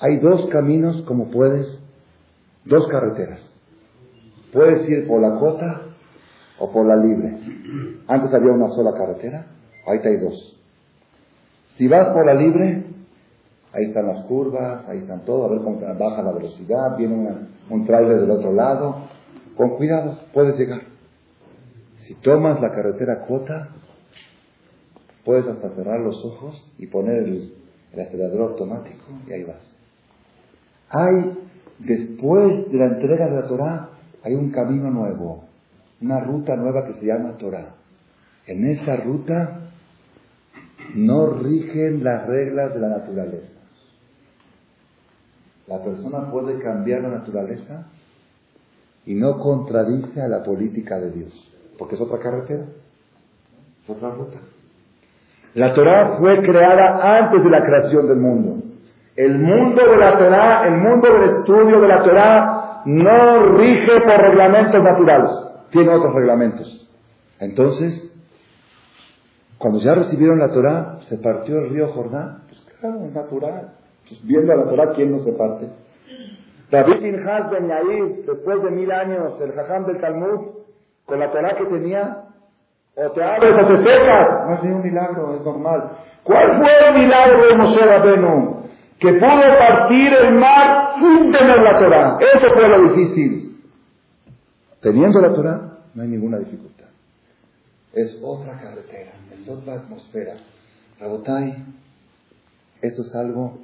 Hay dos caminos como puedes, dos carreteras. Puedes ir por la cota o por la libre. Antes había una sola carretera, ahorita hay dos. Si vas por la libre, ahí están las curvas, ahí están todo, a ver cómo baja la velocidad, viene un trailer del otro lado. Con cuidado, puedes llegar. Si tomas la carretera cuota, puedes hasta cerrar los ojos y poner el, acelerador automático y ahí vas. Hay, después de la entrega de la Torah, hay un camino nuevo, una ruta nueva que se llama Torah. En esa ruta no rigen las reglas de la naturaleza. La persona puede cambiar la naturaleza y no contradice a la política de Dios, porque es otra carretera, es otra ruta. La Torah fue creada antes de la creación del mundo. El mundo de la Torah, el mundo del estudio de la Torah, no rige por reglamentos naturales, tiene otros reglamentos. Entonces, cuando ya recibieron la Torah, se partió el río Jordán. Pues claro, es natural. Pues viendo a la Torah, ¿quién no se parte? David Pinhas Ben Yair, después de mil años, el jajam del Talmud, con la Torah que tenía, o te abres o te secas. No es un milagro, es normal. ¿Cuál fue el milagro de Moshe Rabenu? Que pudo partir el mar sin tener la Torah. Eso fue lo difícil. Teniendo la Torah, no hay ninguna dificultad es otra carretera, es otra atmósfera. Rabotai, esto es algo,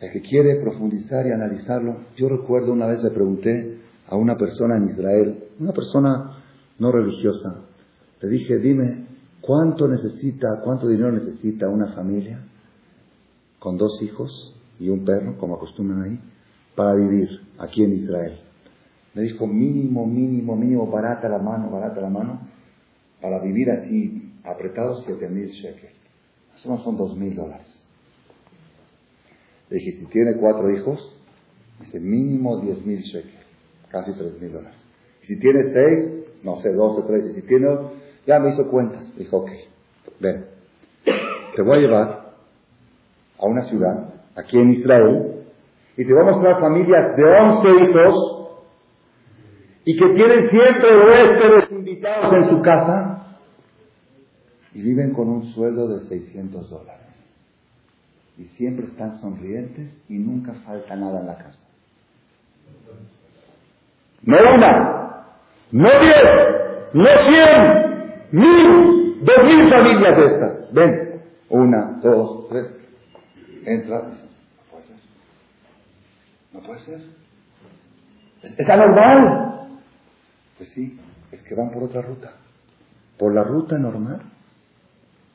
el que quiere profundizar y analizarlo, yo recuerdo una vez le pregunté a una persona en Israel, una persona no religiosa, le dije, dime, ¿cuánto necesita, cuánto dinero necesita una familia con dos hijos y un perro, como acostumbran ahí, para vivir aquí en Israel? Me dijo, mínimo, mínimo, mínimo, barata la mano, barata la mano, para vivir así apretados, siete mil shekels. Eso no son dos mil dólares. Le dije, si tiene cuatro hijos, dice mínimo diez mil shekels, casi tres mil dólares. Si tiene seis, no sé, doce, trece. Si tiene, ya me hizo cuentas. Dijo, ok, ven, te voy a llevar a una ciudad, aquí en Israel, y te voy a mostrar familias de once hijos y que tienen siempre huéspedes invitados en su casa y viven con un sueldo de 600 dólares. Y siempre están sonrientes y nunca falta nada en la casa. No una, no diez, no cien, mil, dos mil familias de estas. Ven, una, dos, tres. Entra, no puede ser. No puede ser. Es anormal. Pues sí, es que van por otra ruta. Por la ruta normal.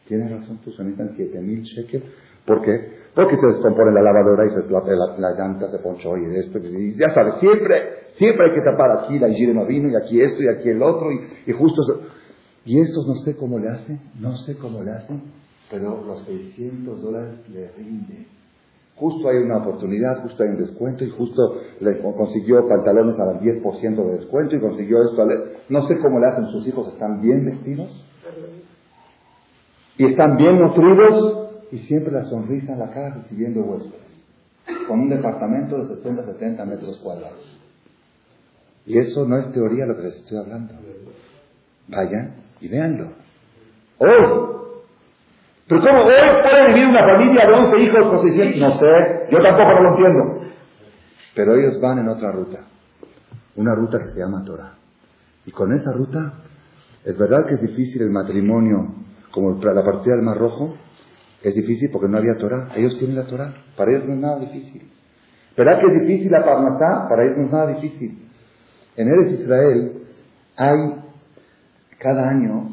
Tienes razón, tú se necesitan 7 mil shekels. ¿Por qué? Porque se descompone la lavadora y se, la, la, llanta se ponchó y esto. Y ya sabes, siempre, siempre hay que tapar aquí la higiene no vino y aquí esto y aquí el otro y, y justo. Y estos no sé cómo le hacen, no sé cómo le hacen, pero los 600 dólares le rinden. Justo hay una oportunidad, justo hay un descuento y justo le consiguió pantalones al 10% de descuento y consiguió esto. No sé cómo le hacen sus hijos, están bien vestidos y están bien nutridos y siempre la sonrisa en la cara recibiendo huéspedes. Con un departamento de 60, 70 metros cuadrados. Y eso no es teoría lo que les estoy hablando. Vayan y véanlo. Hoy pero ¿cómo hoy puede vivir una familia de 11 hijos con 600? No sé, yo tampoco lo entiendo. Pero ellos van en otra ruta. Una ruta que se llama Torah. Y con esa ruta, es verdad que es difícil el matrimonio, como la partida del Mar Rojo, es difícil porque no había Torah. Ellos tienen la Torah. Para ellos no es nada difícil. ¿Verdad que es difícil la Parnasá? Para ellos no es nada difícil. En Eres Israel hay cada año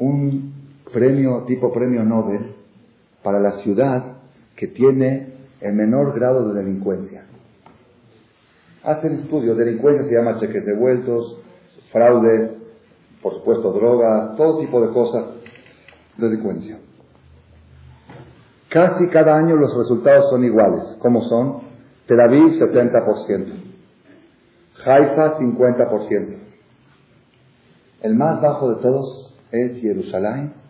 un premio, tipo premio Nobel, para la ciudad que tiene el menor grado de delincuencia. Hacen estudio, delincuencia se llama cheques devueltos, fraudes, por supuesto drogas, todo tipo de cosas, delincuencia. Casi cada año los resultados son iguales. ¿Cómo son? Tel Aviv 70%, Haifa 50%. El más bajo de todos es Jerusalén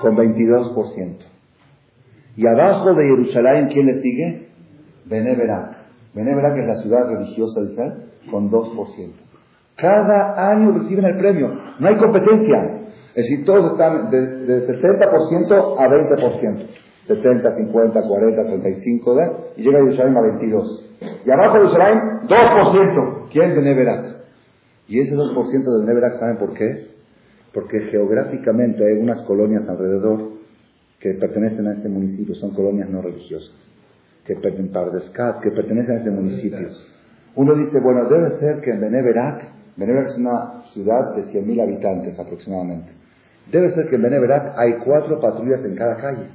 con 22%. Y abajo de Jerusalén, ¿quién le sigue? Beneverak. Beneverak es la ciudad religiosa de Israel, con 2%. Cada año reciben el premio. No hay competencia. Es decir, todos están de, de 60% a 20%. 70, 50, 40, 35, ¿verdad? y llega Jerusalén a 22. Y abajo de Jerusalén, 2%. ¿Quién? Beneverak. Y ese 2% de Beneverak, ¿saben por qué es? Porque geográficamente hay unas colonias alrededor que pertenecen a este municipio, son colonias no religiosas, que, que pertenecen a este municipio. Uno dice, bueno, debe ser que en Beneverac, Beneverac es una ciudad de 100.000 habitantes aproximadamente, debe ser que en Beneverac hay cuatro patrullas en cada calle,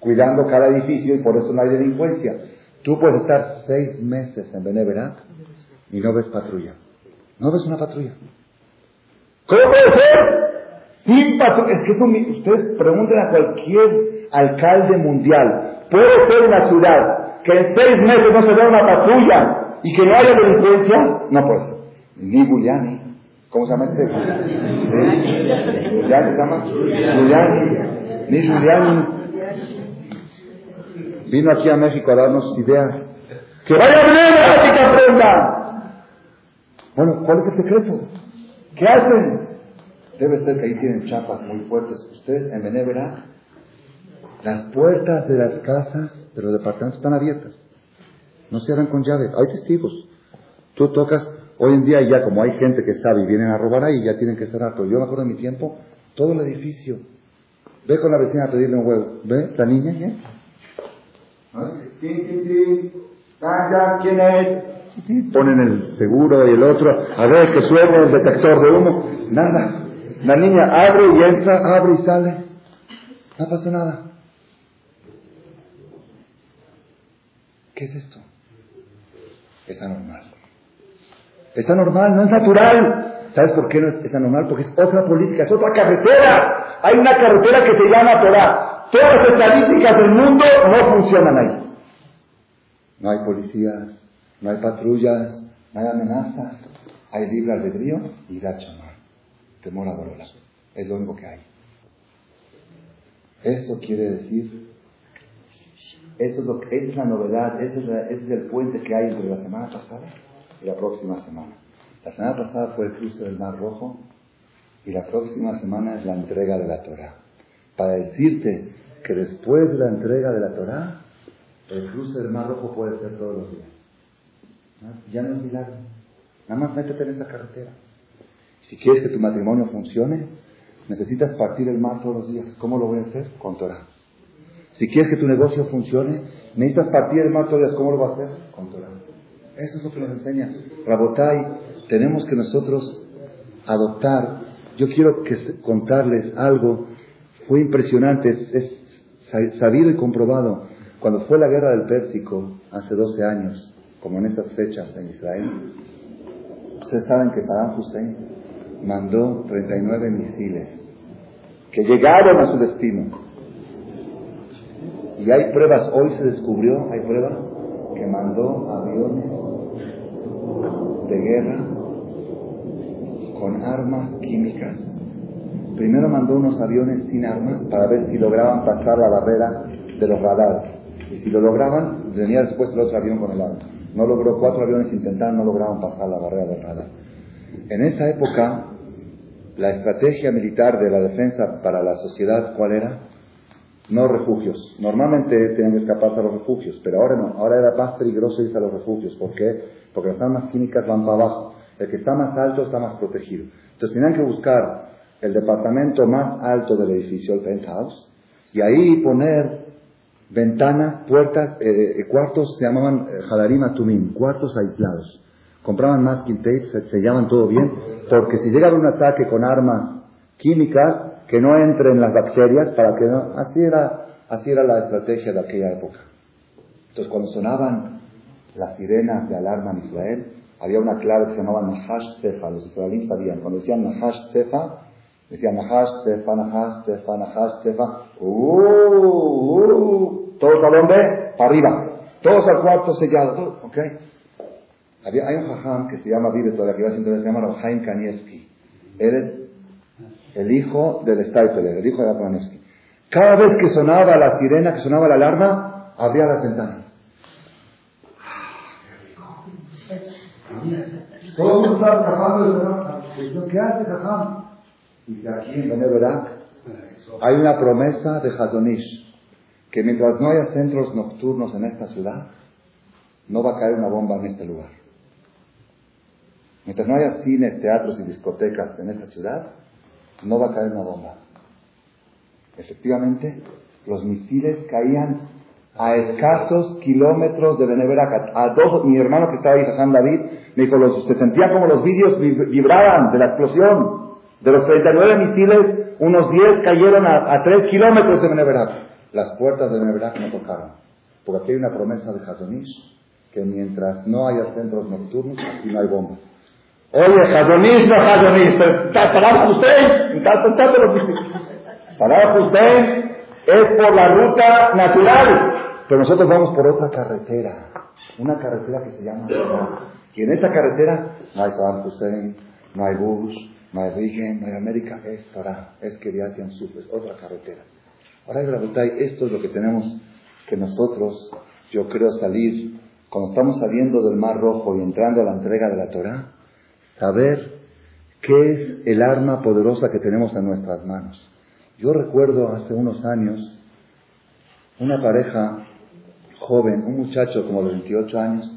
cuidando cada edificio y por eso no hay delincuencia. Tú puedes estar seis meses en Beneverac y no ves patrulla. No ves una patrulla. ¿Cómo puede ser? Sin Es que eso, ustedes pregunten a cualquier alcalde mundial. ¿Puede ser una ciudad que en seis meses no se vea una patrulla y que no haya delincuencia? No puede ser. Ni Giuliani. ¿Cómo se llama este? ¿Sí? ¿Giuliani se llama? Giuliani. Ni Giuliani. Vino aquí a México a darnos ideas. ¡Que vaya a venir que aprenda! Bueno, ¿cuál es el secreto? ¿Qué hacen? Debe ser que ahí tienen chapas muy fuertes. Ustedes en Benevera, las puertas de las casas, de los departamentos están abiertas. No cierran con llave. Hay testigos. Tú tocas, hoy en día ya como hay gente que sabe y vienen a robar ahí, ya tienen que cerrar. Pero yo me acuerdo de mi tiempo, todo el edificio. Ve con la vecina a pedirle un huevo. ¿Ve? La niña, ¿eh? ¿Quién es? Ponen el seguro y el otro, a ver que suene el detector de humo, nada. La niña abre y entra, abre y sale, no pasa nada. ¿Qué es esto? Es anormal. Es anormal, no es natural. ¿Sabes por qué no es, anormal? Porque es otra política, es otra carretera. Hay una carretera que se llama Torah. Todas las estadísticas del mundo no funcionan ahí. No hay policías, no hay patrullas, no hay amenazas, hay libre albedrío y chamar, temor a dolor. Es lo único que hay. Eso quiere decir, eso es, esa es la novedad, ese es, el puente que hay entre la semana pasada y la próxima semana. La semana pasada fue el cruce del Mar Rojo y la próxima semana es la entrega de la Torah. Para decirte que después de la entrega de la Torah, el cruce del Mar Rojo puede ser todos los días. Ya no es milagro. Nada más métete en esa carretera. Si quieres que tu matrimonio funcione, necesitas partir el mar todos los días. ¿Cómo lo voy a hacer? Con Torah. Si quieres que tu negocio funcione, necesitas partir el mar todos los días. ¿Cómo lo vas a hacer? Con Torah. Eso es lo que nos enseña. Rabotai, tenemos que nosotros adoptar. Yo quiero que contarles algo. Fue impresionante, es sabido y comprobado. Cuando fue la guerra del Pérsico, hace 12 años, como en estas fechas en Israel, ustedes saben que Saddam Hussein mandó 39 misiles que llegaron a su destino. Y hay pruebas, hoy se descubrió, hay pruebas, que mandó aviones de guerra con armas químicas. Primero mandó unos aviones sin armas para ver si lograban pasar la barrera de los radares. Y si lo lograban, venía después el otro avión con el arma. No logró, cuatro aviones intentaron, no lograban pasar la barrera del radar. En esa época, la estrategia militar de la defensa para la sociedad, ¿cuál era? No refugios. Normalmente tenían que escaparse a los refugios, pero ahora no. Ahora era más peligroso irse a los refugios. ¿Por qué? Porque las armas químicas van para abajo. El que está más alto está más protegido. Entonces tenían que buscar el departamento más alto del edificio, el penthouse, y ahí poner ventanas, puertas, eh, eh, cuartos se llamaban jadarim atumim, cuartos aislados. Compraban masking tape, se sellaban todo bien, porque si llegaba un ataque con armas químicas, que no entren las bacterias para que no... Así era, así era la estrategia de aquella época. Entonces cuando sonaban las sirenas de alarma en Israel, había una clave que se llamaba Nahash Tefa, los israelíes sabían, cuando decían Nahash Tefa, decían Nahash Tefa, Nahash Tefa, Nahash Tefa, uh, uh, todos al hombre, para arriba, todos al cuarto sellado, ¿ok? Había, hay un jajam que se llama, vive todavía, que va siempre se llama Rohaim Kanievski. Él es el hijo del Steipeler, el hijo de Kanievski. Cada vez que sonaba la sirena, que sonaba la alarma, abría las ventanas. Todo el mundo estaba trabajando y ¿qué hace jajam? Dice aquí en Beneverak hay una promesa de Hazonish que mientras no haya centros nocturnos en esta ciudad, no va a caer una bomba en este lugar. Mientras no haya cines, teatros y discotecas en esta ciudad, no va a caer una bomba. Efectivamente, los misiles caían a escasos kilómetros de Beneverac. A dos, mi hermano que estaba ahí, Hassan David, me dijo, los, se sentía como los vídeos vibraban de la explosión. De los 39 misiles, unos 10 cayeron a, a 3 kilómetros de Beneverac. Las puertas de Beneverac no tocaron. Porque aquí hay una promesa de Hazonish, que mientras no haya centros nocturnos, aquí no hay bombas. Oye, Jadonish, no Jadonish, pero usted, está contando los usted es por la ruta natural, pero nosotros vamos por otra carretera, una carretera que se llama Torah. Y en esta carretera no hay Saddam Hussein, no hay Bush, no hay América, es Torah, es Kiryat Yansuf, es otra carretera. Ahora, esto es lo que tenemos que nosotros, yo creo, salir, cuando estamos saliendo del Mar Rojo y entrando a la entrega de la Torah, saber qué es el arma poderosa que tenemos en nuestras manos. Yo recuerdo hace unos años una pareja joven, un muchacho como de 28 años,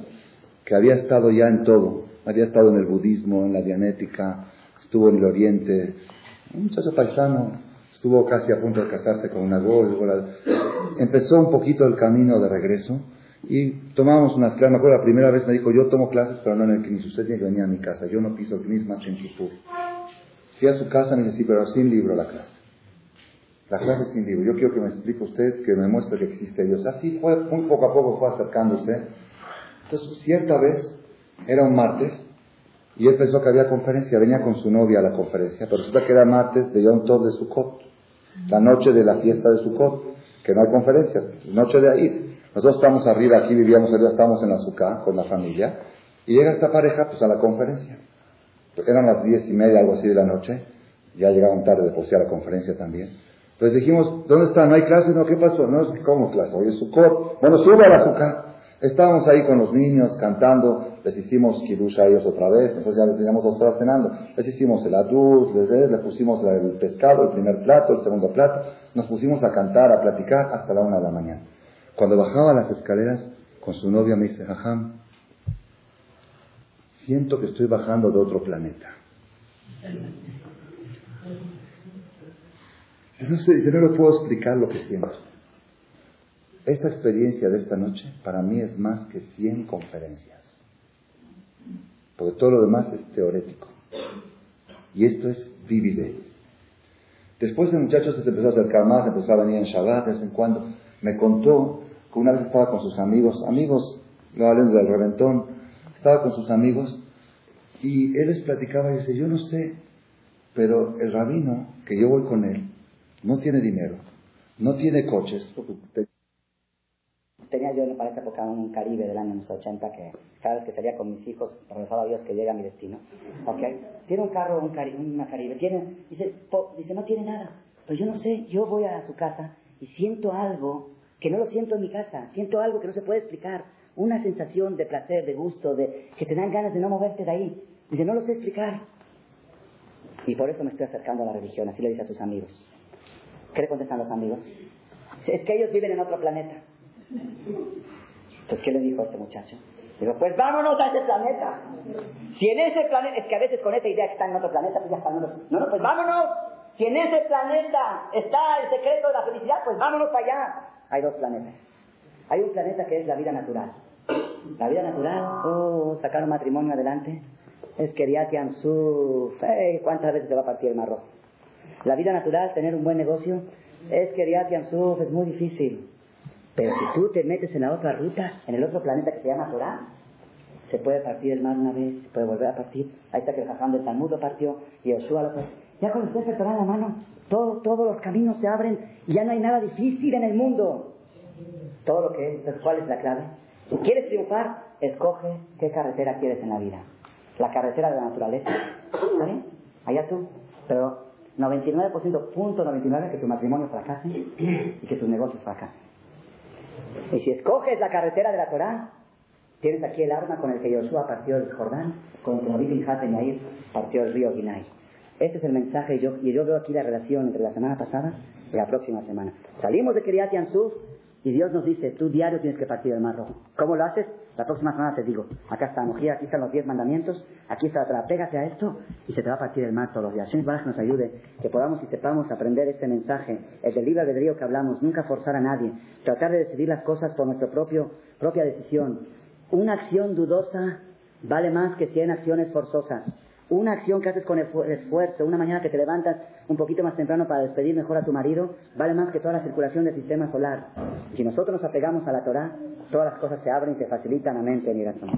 que había estado ya en todo, había estado en el budismo, en la dianética, estuvo en el oriente, un muchacho paisano, estuvo casi a punto de casarse con una gol, empezó un poquito el camino de regreso y tomamos unas clases. Me acuerdo la primera vez me dijo, yo tomo clases, pero no en el CNIS. Usted tiene que venir a mi casa. Yo no piso el CNIS más en Kipur. Fui a su casa y me dice, pero sin libro la clase. La clase sin libro. Yo quiero que me explique usted, que me muestre que existe Dios. Así fue, muy poco a poco fue acercándose. Entonces, cierta vez, era un martes, y él pensó que había conferencia. Venía con su novia a la conferencia, pero resulta que era martes de Yom Tov de Sukkot. La noche de la fiesta de Sukkot, que no hay conferencia, noche de ahí. Nosotros estamos arriba, aquí vivíamos arriba, estamos en la azúcar con la familia, y llega esta pareja pues a la conferencia. eran las diez y media, algo así de la noche, ya llegaban tarde después a la conferencia también. Entonces dijimos, ¿dónde está? ¿No hay clase? No, ¿qué pasó? No, ¿cómo clase? Hoy es su cor. Bueno, sube a la azúcar. Estábamos ahí con los niños cantando, les hicimos kirush a ellos otra vez, nosotros ya teníamos dos horas cenando, les hicimos el adus, les, les pusimos el pescado, el primer plato, el segundo plato, nos pusimos a cantar, a platicar hasta la una de la mañana. Cuando bajaba las escaleras con su novia me dice, Jajam, siento que estoy bajando de otro planeta. No, sé, yo no le puedo explicar lo que siento. Esta experiencia de esta noche para mí es más que 100 conferencias. Porque todo lo demás es teorético. Y esto es vivide. Después el muchacho se empezó a acercar más, empezó a venir en Shabbat de vez en cuando. Me contó una vez estaba con sus amigos, amigos, no hablen del reventón, estaba con sus amigos y él les platicaba y dice, yo no sé, pero el rabino, que yo voy con él, no tiene dinero, no tiene coches, tenía yo para esta época un Caribe del año 80 que cada vez que salía con mis hijos, rezaba a Dios que llegue a mi destino. ¿Ok? Tiene un carro, un una Caribe, tiene, dice, dice, no tiene nada. Pero yo no sé, yo voy a su casa y siento algo que no lo siento en mi casa, siento algo que no se puede explicar, una sensación de placer, de gusto, de que te dan ganas de no moverte de ahí. Dice, no lo sé explicar. Y por eso me estoy acercando a la religión, así le dice a sus amigos. ¿Qué le contestan los amigos? Es que ellos viven en otro planeta. Entonces, ¿qué le dijo a este muchacho? Digo, pues vámonos a ese planeta. Si en ese planeta, es que a veces con esa idea que está en otro planeta, pues ya están No, no, pues vámonos. Si en ese planeta está el secreto de la felicidad, pues vámonos allá. Hay dos planetas. Hay un planeta que es la vida natural. La vida natural, oh, sacar un matrimonio adelante, es Keriatian Suf. ¿Cuántas veces se va a partir el mar rojo? La vida natural, tener un buen negocio, es Keriatian Suf, es muy difícil. Pero si tú te metes en la otra ruta, en el otro planeta que se llama Torah, se puede partir el mar una vez, se puede volver a partir. Ahí está que el jajam del Talmud partió y Yoshua lo partió. Ya con usted se Torah en la mano, todos, todos los caminos se abren y ya no hay nada difícil en el mundo. Todo lo que es, ¿cuál es la clave? Si quieres triunfar, escoge qué carretera quieres en la vida. La carretera de la naturaleza. ¿Está bien? Allá tú. Pero 99%, punto 99, que tu matrimonio fracase y que tus negocios fracasen. Y si escoges la carretera de la Torah, tienes aquí el arma con el que Josué partió el Jordán, con el que David bin Yair partió el río Ginay. Este es el mensaje, yo, y yo veo aquí la relación entre la semana pasada y la próxima semana. Salimos de Kiryat Yansuf y Dios nos dice, tú diario tienes que partir el mar. ¿Cómo lo haces? La próxima semana te digo, acá está Mojía, aquí están los diez mandamientos, aquí está la pégate a esto y se te va a partir el mar todos los días. Señor que nos ayude, que podamos y sepamos aprender este mensaje, el del libre albedrío que hablamos, nunca forzar a nadie, tratar de decidir las cosas por nuestra propia decisión. Una acción dudosa vale más que cien acciones forzosas. Una acción que haces con esfuerzo, una mañana que te levantas un poquito más temprano para despedir mejor a tu marido, vale más que toda la circulación del sistema solar. Si nosotros nos apegamos a la Torah, todas las cosas se abren y se facilitan. Amén. Gracias.